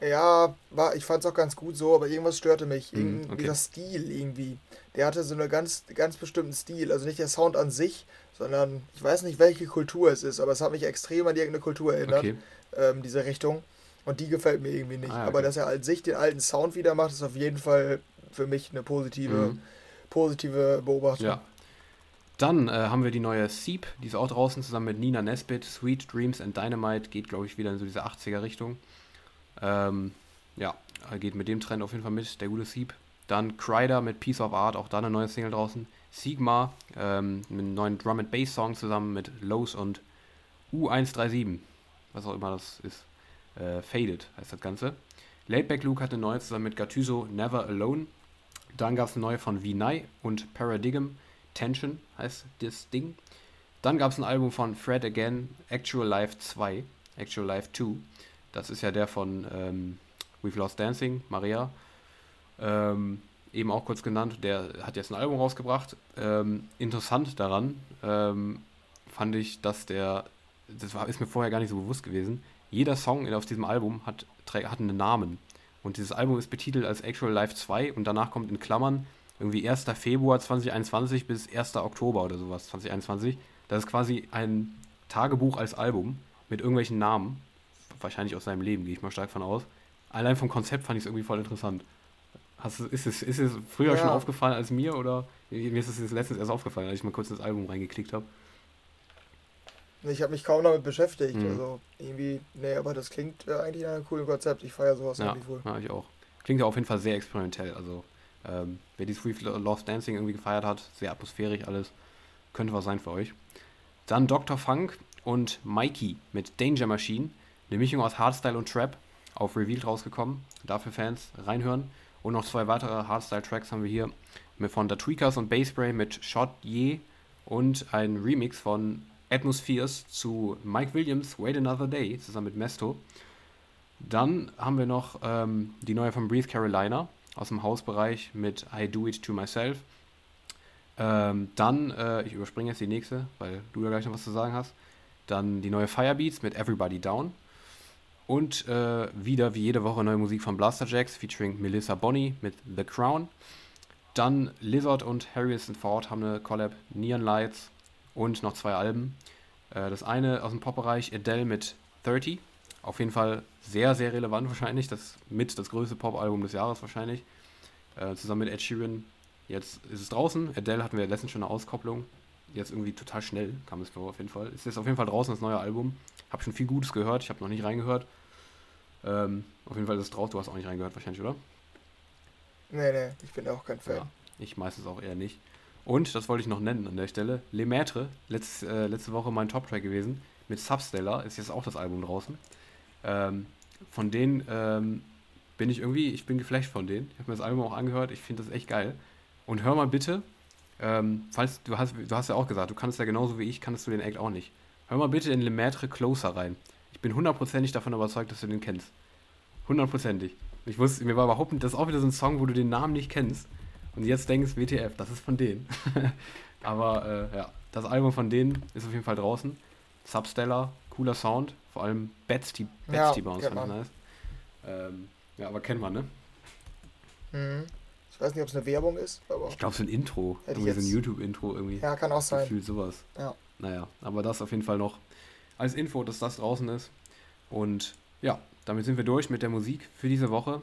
Ja, war, ich fand es auch ganz gut so, aber irgendwas störte mich. Hm, Irgend, okay. Dieser Stil irgendwie. Der hatte so einen ganz, ganz bestimmten Stil. Also nicht der Sound an sich, sondern ich weiß nicht, welche Kultur es ist, aber es hat mich extrem an irgendeine Kultur erinnert, okay. ähm, diese Richtung. Und die gefällt mir irgendwie nicht. Ah, okay. Aber dass er an sich den alten Sound wieder macht, ist auf jeden Fall für mich eine positive, mhm. positive Beobachtung. Ja. Dann äh, haben wir die neue Seep, die ist auch draußen, zusammen mit Nina Nesbitt. Sweet Dreams and Dynamite geht, glaube ich, wieder in so diese 80er-Richtung. Ähm, ja, geht mit dem Trend auf jeden Fall mit, der gute Sieb. Dann Kryder mit Piece of Art, auch da eine neue Single draußen. Sigma ähm, mit einem neuen Drum and Bass Song zusammen mit Lowe's und U137, was auch immer das ist. Äh, Faded heißt das Ganze. Laidback Luke hat eine neue zusammen mit Gattuso Never Alone. Dann gab es neue von Vinay und Paradigm. Tension heißt das Ding. Dann gab es ein Album von Fred Again, Actual Life 2, Actual Life 2. Das ist ja der von ähm, We've Lost Dancing, Maria. Ähm, eben auch kurz genannt. Der hat jetzt ein Album rausgebracht. Ähm, interessant daran ähm, fand ich, dass der, das war, ist mir vorher gar nicht so bewusst gewesen, jeder Song auf diesem Album hat, hat einen Namen. Und dieses Album ist betitelt als Actual Life 2 und danach kommt in Klammern irgendwie 1. Februar 2021 bis 1. Oktober oder sowas 2021. Das ist quasi ein Tagebuch als Album mit irgendwelchen Namen wahrscheinlich aus seinem Leben, gehe ich mal stark von aus. Allein vom Konzept fand ich es irgendwie voll interessant. Hast, ist, es, ist es früher ja. schon aufgefallen als mir oder mir ist es jetzt letztens erst aufgefallen, als ich mal kurz ins Album reingeklickt habe? Ich habe mich kaum damit beschäftigt. Mhm. Also irgendwie, nee, aber das klingt äh, eigentlich nach einem coolen Konzept. Ich feiere sowas ja, irgendwie cool. Ja, ich auch. Klingt ja auf jeden Fall sehr experimentell. Also ähm, wer dieses Free Lost Dancing irgendwie gefeiert hat, sehr atmosphärisch alles, könnte was sein für euch. Dann Dr. Funk und Mikey mit Danger Machine. Eine Mischung aus Hardstyle und Trap auf Revealed rausgekommen. Dafür Fans reinhören. Und noch zwei weitere Hardstyle-Tracks haben wir hier von The Tweakers und Bassspray mit Shot Ye und ein Remix von Atmospheres zu Mike Williams Wait Another Day zusammen mit Mesto. Dann haben wir noch ähm, die neue von Breathe Carolina aus dem Hausbereich mit I Do It To Myself. Ähm, dann, äh, ich überspringe jetzt die nächste, weil du ja gleich noch was zu sagen hast. Dann die neue Firebeats mit Everybody Down. Und äh, wieder wie jede Woche neue Musik von Blaster Jacks featuring Melissa Bonny mit The Crown. Dann Lizard und Harrison Ford haben eine Collab, Neon Lights und noch zwei Alben. Äh, das eine aus dem Pop-Bereich, Adele mit 30. Auf jeden Fall sehr, sehr relevant wahrscheinlich. Das mit das größte Pop-Album des Jahres wahrscheinlich. Äh, zusammen mit Ed Sheeran. Jetzt ist es draußen. Adele hatten wir letztens schon eine Auskopplung. Jetzt irgendwie total schnell kam es vor, auf jeden Fall. Es ist auf jeden Fall draußen das neue Album. Hab schon viel Gutes gehört. Ich habe noch nicht reingehört. Ähm, auf jeden Fall ist es drauf. Du hast auch nicht reingehört wahrscheinlich, oder? Nee, nee, ich bin auch kein Fan. Ja, ich meistens auch eher nicht. Und, das wollte ich noch nennen an der Stelle, Le Maître, letzt, äh, letzte Woche mein Top-Track gewesen, mit Substellar, ist jetzt auch das Album draußen. Ähm, von denen ähm, bin ich irgendwie, ich bin geflasht von denen. Ich habe mir das Album auch angehört, ich finde das echt geil. Und hör mal bitte, ähm, falls du hast, du hast ja auch gesagt, du kannst ja genauso wie ich, kannst du den Act auch nicht. Hör mal bitte in Le Maître Closer rein. Ich bin hundertprozentig davon überzeugt, dass du den kennst. Hundertprozentig. Ich wusste, mir war überhaupt nicht, das ist auch wieder so ein Song, wo du den Namen nicht kennst. Und jetzt denkst, WTF, das ist von denen. *laughs* Aber äh, ja, das Album von denen ist auf jeden Fall draußen. Substellar, cooler Sound. Vor allem Betsy, Betsy ja, uns fand ich nice. Ähm, ja, aber kennt man, ne? Mhm. Ich weiß nicht, ob es eine Werbung ist, aber. Ich glaube, es ist ein Intro. Irgendwie so ein YouTube-Intro irgendwie. Ja, kann auch sein. Gefühlt sowas. Ja. Naja, aber das auf jeden Fall noch als Info, dass das draußen ist. Und ja, damit sind wir durch mit der Musik für diese Woche.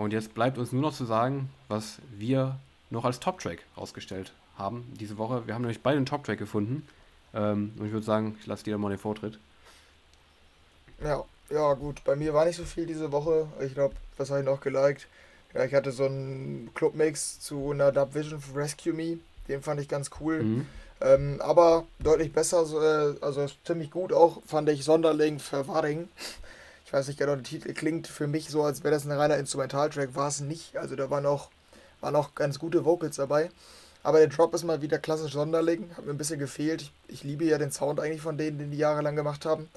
Und jetzt bleibt uns nur noch zu sagen, was wir noch als Top-Track rausgestellt haben diese Woche. Wir haben nämlich beide einen Top-Track gefunden. Ähm, und ich würde sagen, ich lasse dir mal den Vortritt. Ja, ja, gut. Bei mir war nicht so viel diese Woche. Ich glaube, was habe ich noch geliked? Ja, ich hatte so einen Clubmix zu einer Dub Vision Rescue Me. Den fand ich ganz cool. Mhm. Ähm, aber deutlich besser, äh, also ziemlich gut auch, fand ich Sonderling für Waring. Ich weiß nicht genau, der Titel klingt für mich so, als wäre das ein reiner Instrumentaltrack. War es nicht. Also da waren auch, waren auch ganz gute Vocals dabei. Aber der Drop ist mal wieder klassisch Sonderling. Hat mir ein bisschen gefehlt. Ich, ich liebe ja den Sound eigentlich von denen, den die jahrelang gemacht haben.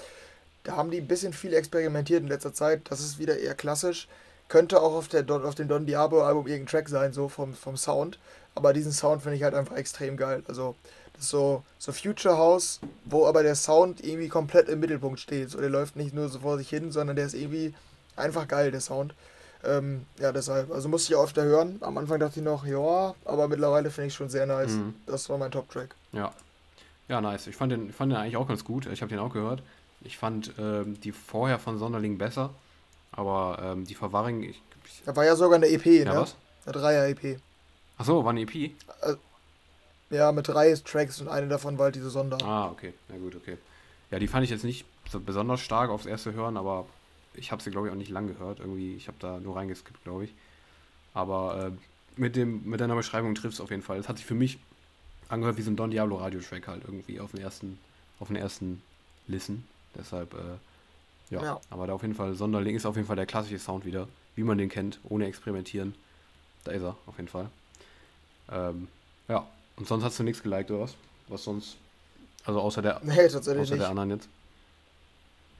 Da haben die ein bisschen viel experimentiert in letzter Zeit. Das ist wieder eher klassisch. Könnte auch auf, der, auf dem Don Diablo Album irgendein Track sein, so vom, vom Sound. Aber diesen Sound finde ich halt einfach extrem geil. Also, so, so Future House, wo aber der Sound irgendwie komplett im Mittelpunkt steht. So, der läuft nicht nur so vor sich hin, sondern der ist irgendwie einfach geil, der Sound. Ähm, ja, deshalb. Also musste ich auch öfter hören. Am Anfang dachte ich noch, ja, aber mittlerweile finde ich schon sehr nice. Mhm. Das war mein Top-Track. Ja. Ja, nice. Ich fand den, fand den eigentlich auch ganz gut. Ich habe den auch gehört. Ich fand ähm, die vorher von Sonderling besser. Aber ähm, die Verwaring. Ich, ich, da war ja sogar eine EP, ja, ne? Was? Eine Dreier-EP. Achso, war eine EP? Äh, ja, mit drei Tracks und eine davon war halt diese Sonder. Ah, okay. Na gut, okay. Ja, die fand ich jetzt nicht so besonders stark aufs erste Hören, aber ich habe sie, glaube ich, auch nicht lang gehört. Irgendwie, ich habe da nur reingeskippt, glaube ich. Aber äh, mit, dem, mit deiner Beschreibung trifft es auf jeden Fall. Es hat sich für mich angehört wie so ein Don Diablo Radio-Track halt irgendwie auf den ersten, auf den ersten Listen. Deshalb, äh, ja. ja. Aber da auf jeden Fall, Sonderling ist auf jeden Fall der klassische Sound wieder, wie man den kennt, ohne experimentieren. Da ist er, auf jeden Fall. Ähm, ja, und sonst hast du nichts geliked oder was? Was sonst? Also außer der, nee, außer nicht. der anderen jetzt?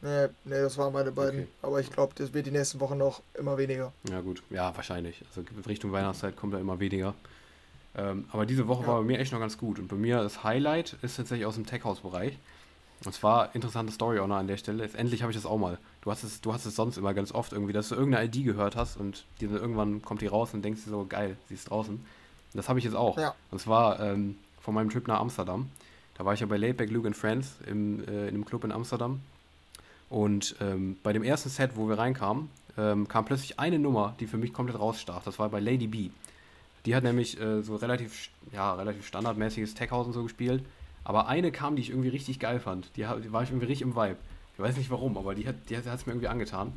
Nee, nee, das waren meine beiden. Okay. Aber ich glaube, das wird die nächsten Wochen noch immer weniger. Ja, gut. Ja, wahrscheinlich. Also Richtung Weihnachtszeit kommt da immer weniger. Ähm, aber diese Woche ja. war bei mir echt noch ganz gut. Und bei mir das Highlight ist tatsächlich aus dem Tech-House-Bereich. Und zwar interessante Story auch noch an der Stelle. Jetzt endlich habe ich das auch mal. Du hast es, du hast es sonst immer ganz oft irgendwie, dass du irgendeine ID gehört hast und die irgendwann kommt die raus und denkst dir so, geil, sie ist draußen. Das habe ich jetzt auch. Ja. Und zwar ähm, von meinem Trip nach Amsterdam. Da war ich ja bei Laidback Luke and Friends im, äh, in einem Club in Amsterdam. Und ähm, bei dem ersten Set, wo wir reinkamen, ähm, kam plötzlich eine Nummer, die für mich komplett rausstach. Das war bei Lady B. Die hat nämlich äh, so relativ, ja, relativ standardmäßiges Techhouse und so gespielt. Aber eine kam, die ich irgendwie richtig geil fand. Die, die war ich irgendwie richtig im Vibe. Ich weiß nicht warum, aber die hat es die hat, mir irgendwie angetan.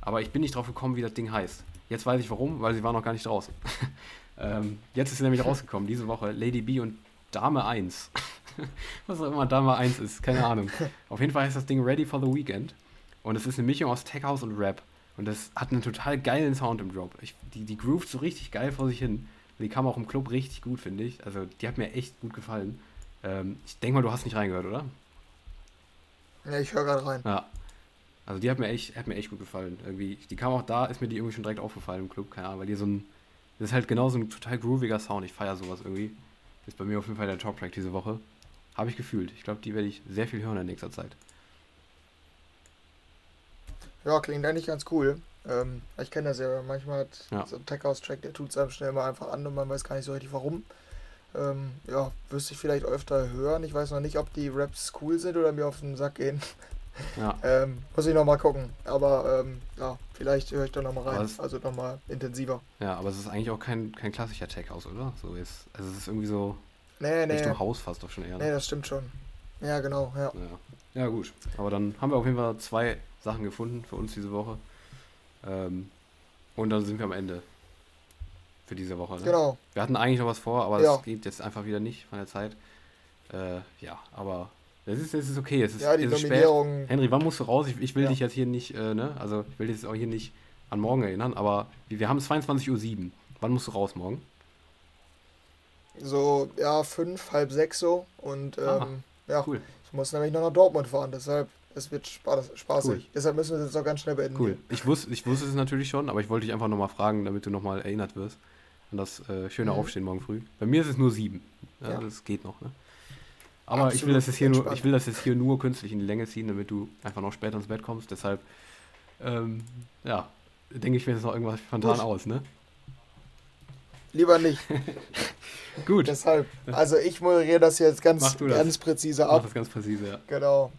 Aber ich bin nicht drauf gekommen, wie das Ding heißt. Jetzt weiß ich warum, weil sie war noch gar nicht draußen. *laughs* ähm, jetzt ist sie nämlich rausgekommen, diese Woche. Lady B und Dame 1. *laughs* Was auch immer Dame 1 ist, keine Ahnung. Auf jeden Fall heißt das Ding Ready for the Weekend. Und es ist eine Mischung aus Tech House und Rap. Und das hat einen total geilen Sound im Drop. Ich, die, die groovt so richtig geil vor sich hin. Die kam auch im Club richtig gut, finde ich. Also die hat mir echt gut gefallen. Ähm, ich denke mal, du hast nicht reingehört, oder? Ja, ich höre gerade rein. Ja. Also die hat mir echt, hat mir echt gut gefallen. Irgendwie, die kam auch da, ist mir die irgendwie schon direkt aufgefallen im Club, keine Ahnung, weil die so ein. Das ist halt genau so ein total grooviger Sound. Ich feiere sowas irgendwie. Ist bei mir auf jeden Fall der Top-Track diese Woche. Habe ich gefühlt. Ich glaube, die werde ich sehr viel hören in nächster Zeit. Ja, klingt eigentlich ganz cool. Ähm, ich kenne das ja, manchmal hat ja. so ein Tech-House-Track, der tut es einem schnell mal einfach an und man weiß gar nicht so richtig warum. Ähm, ja, wüsste ich vielleicht öfter hören. Ich weiß noch nicht, ob die Raps cool sind oder mir auf den Sack gehen. Ja. ähm, muss ich nochmal gucken. Aber ähm, ja, vielleicht höre ich da nochmal rein. Es, also nochmal intensiver. Ja, aber es ist eigentlich auch kein, kein klassischer Tech-House, oder? So ist, also es ist irgendwie so nee, nee. Richtung Haus fast doch schon eher. Ne? Nee, das stimmt schon. Ja, genau, ja. ja. ja. gut. Aber dann haben wir auf jeden Fall zwei Sachen gefunden für uns diese Woche. Ähm, und dann sind wir am Ende für diese Woche. Ne? Genau. Wir hatten eigentlich noch was vor, aber ja. das geht jetzt einfach wieder nicht von der Zeit. Äh, ja, aber es ist, es ist okay. Es ist, ja, die es ist spät. Henry, wann musst du raus? Ich, ich will ja. dich jetzt hier nicht, äh, ne? Also ich will dich jetzt auch hier nicht an morgen erinnern, aber wir, wir haben 22.07 Uhr. Wann musst du raus morgen? So, ja, fünf, halb sechs so. Und ähm, ah, ja, cool. ich muss nämlich noch nach Dortmund fahren, deshalb es wird spaßig. Cool. Deshalb müssen wir es jetzt auch ganz schnell beenden. Cool. Ich wusste, ich wusste es natürlich schon, aber ich wollte dich einfach nochmal fragen, damit du nochmal erinnert wirst an das äh, schöne mhm. Aufstehen morgen früh. Bei mir ist es nur sieben. Ja, ja. Das geht noch. Ne? Aber Absolut ich will, das jetzt hier nur, ich will das jetzt hier nur künstlich in die Länge ziehen, damit du einfach noch später ins Bett kommst. Deshalb, ähm, ja, denke ich mir jetzt noch irgendwas spontan aus, ne? lieber nicht. *laughs* Gut. Deshalb, also ich moderiere das jetzt ganz, ganz präzise ab. Mach das ganz präzise, ja. Genau.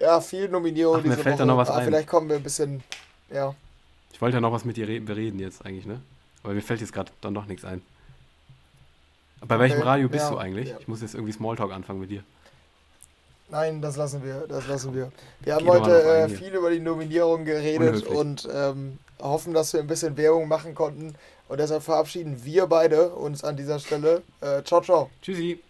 Ja, viel Nominierung Ach, diese mir fällt Woche. Da noch was ah, ein. Vielleicht kommen wir ein bisschen, ja. Ich wollte ja noch was mit dir bereden jetzt eigentlich, ne? Aber mir fällt jetzt gerade dann doch nichts ein. Bei okay, welchem Radio bist ja, du eigentlich? Ja. Ich muss jetzt irgendwie Smalltalk anfangen mit dir. Nein, das lassen wir, das lassen wir. Wir haben Geh heute äh, viel über die Nominierung geredet Unhöflich. und ähm, hoffen, dass wir ein bisschen Werbung machen konnten. Und deshalb verabschieden wir beide uns an dieser Stelle. Äh, ciao, ciao. Tschüssi.